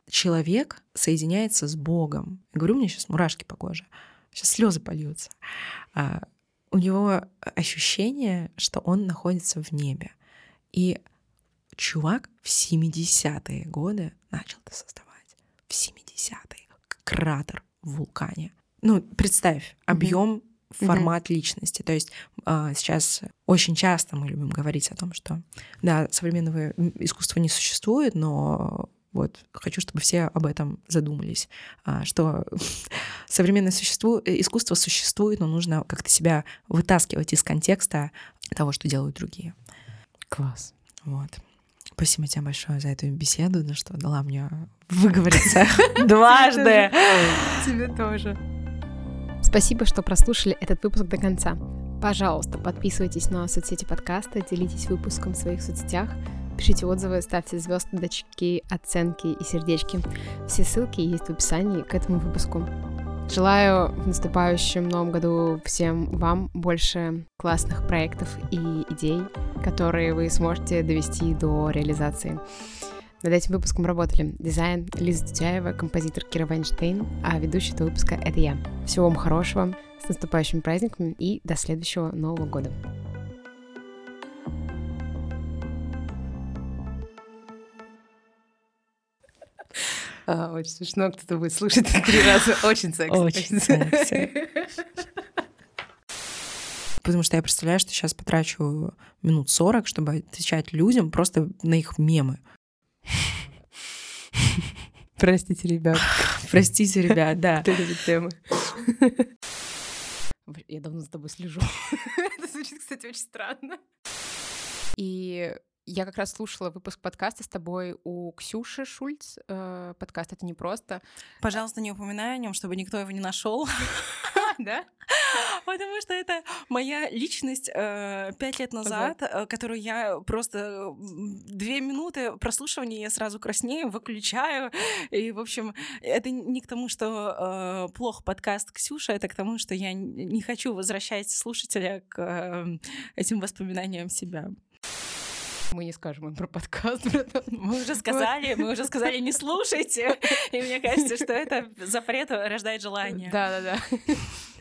человек соединяется с Богом. Я говорю, у меня сейчас мурашки по коже, сейчас слезы польются. А, у него ощущение, что он находится в небе. И чувак в 70-е годы начал это создавать. В 70-е. Кратер в вулкане. Ну, представь, объем mm-hmm формат mm-hmm. личности. То есть э, сейчас очень часто мы любим говорить о том, что да, современного искусства не существует, но вот, хочу, чтобы все об этом задумались, а, что современное существу... Э, искусство существует, но нужно как-то себя вытаскивать из контекста того, что делают другие. Класс. Вот. Спасибо тебе большое за эту беседу, на что дала мне выговориться дважды. Тебе тоже. Спасибо, что прослушали этот выпуск до конца. Пожалуйста, подписывайтесь на соцсети подкаста, делитесь выпуском в своих соцсетях, Пишите отзывы, ставьте звездочки, оценки и сердечки. Все ссылки есть в описании к этому выпуску. Желаю в наступающем новом году всем вам больше классных проектов и идей, которые вы сможете довести до реализации. Над этим выпуском работали дизайн Лиза Тутяева, композитор Кира Вайнштейн, а ведущий этого выпуска — это я. Всего вам хорошего, с наступающими праздниками и до следующего Нового года. А, очень смешно, кто-то будет слушать три раза. Очень секси. Очень секси. Потому что я представляю, что сейчас потрачу минут 40, чтобы отвечать людям просто на их мемы. Простите, ребят. Простите, ребят, да. Это темы. Я давно за тобой слежу. Это звучит, кстати, очень странно. И я как раз слушала выпуск подкаста с тобой у Ксюши Шульц. Э, подкаст это не просто. Пожалуйста, не упоминай о нем, чтобы никто его не нашел. Да? Потому что это моя личность э, пять лет назад. Э, которую я просто две минуты прослушивания я сразу краснею, выключаю. И, в общем, это не к тому, что э, плохо подкаст Ксюша, это к тому, что я не хочу возвращать слушателя к этим воспоминаниям себя. Мы не скажем им про подкаст. Мы уже сказали, мы уже сказали, не слушайте. И мне кажется, что это запрет рождает желание. Да-да-да.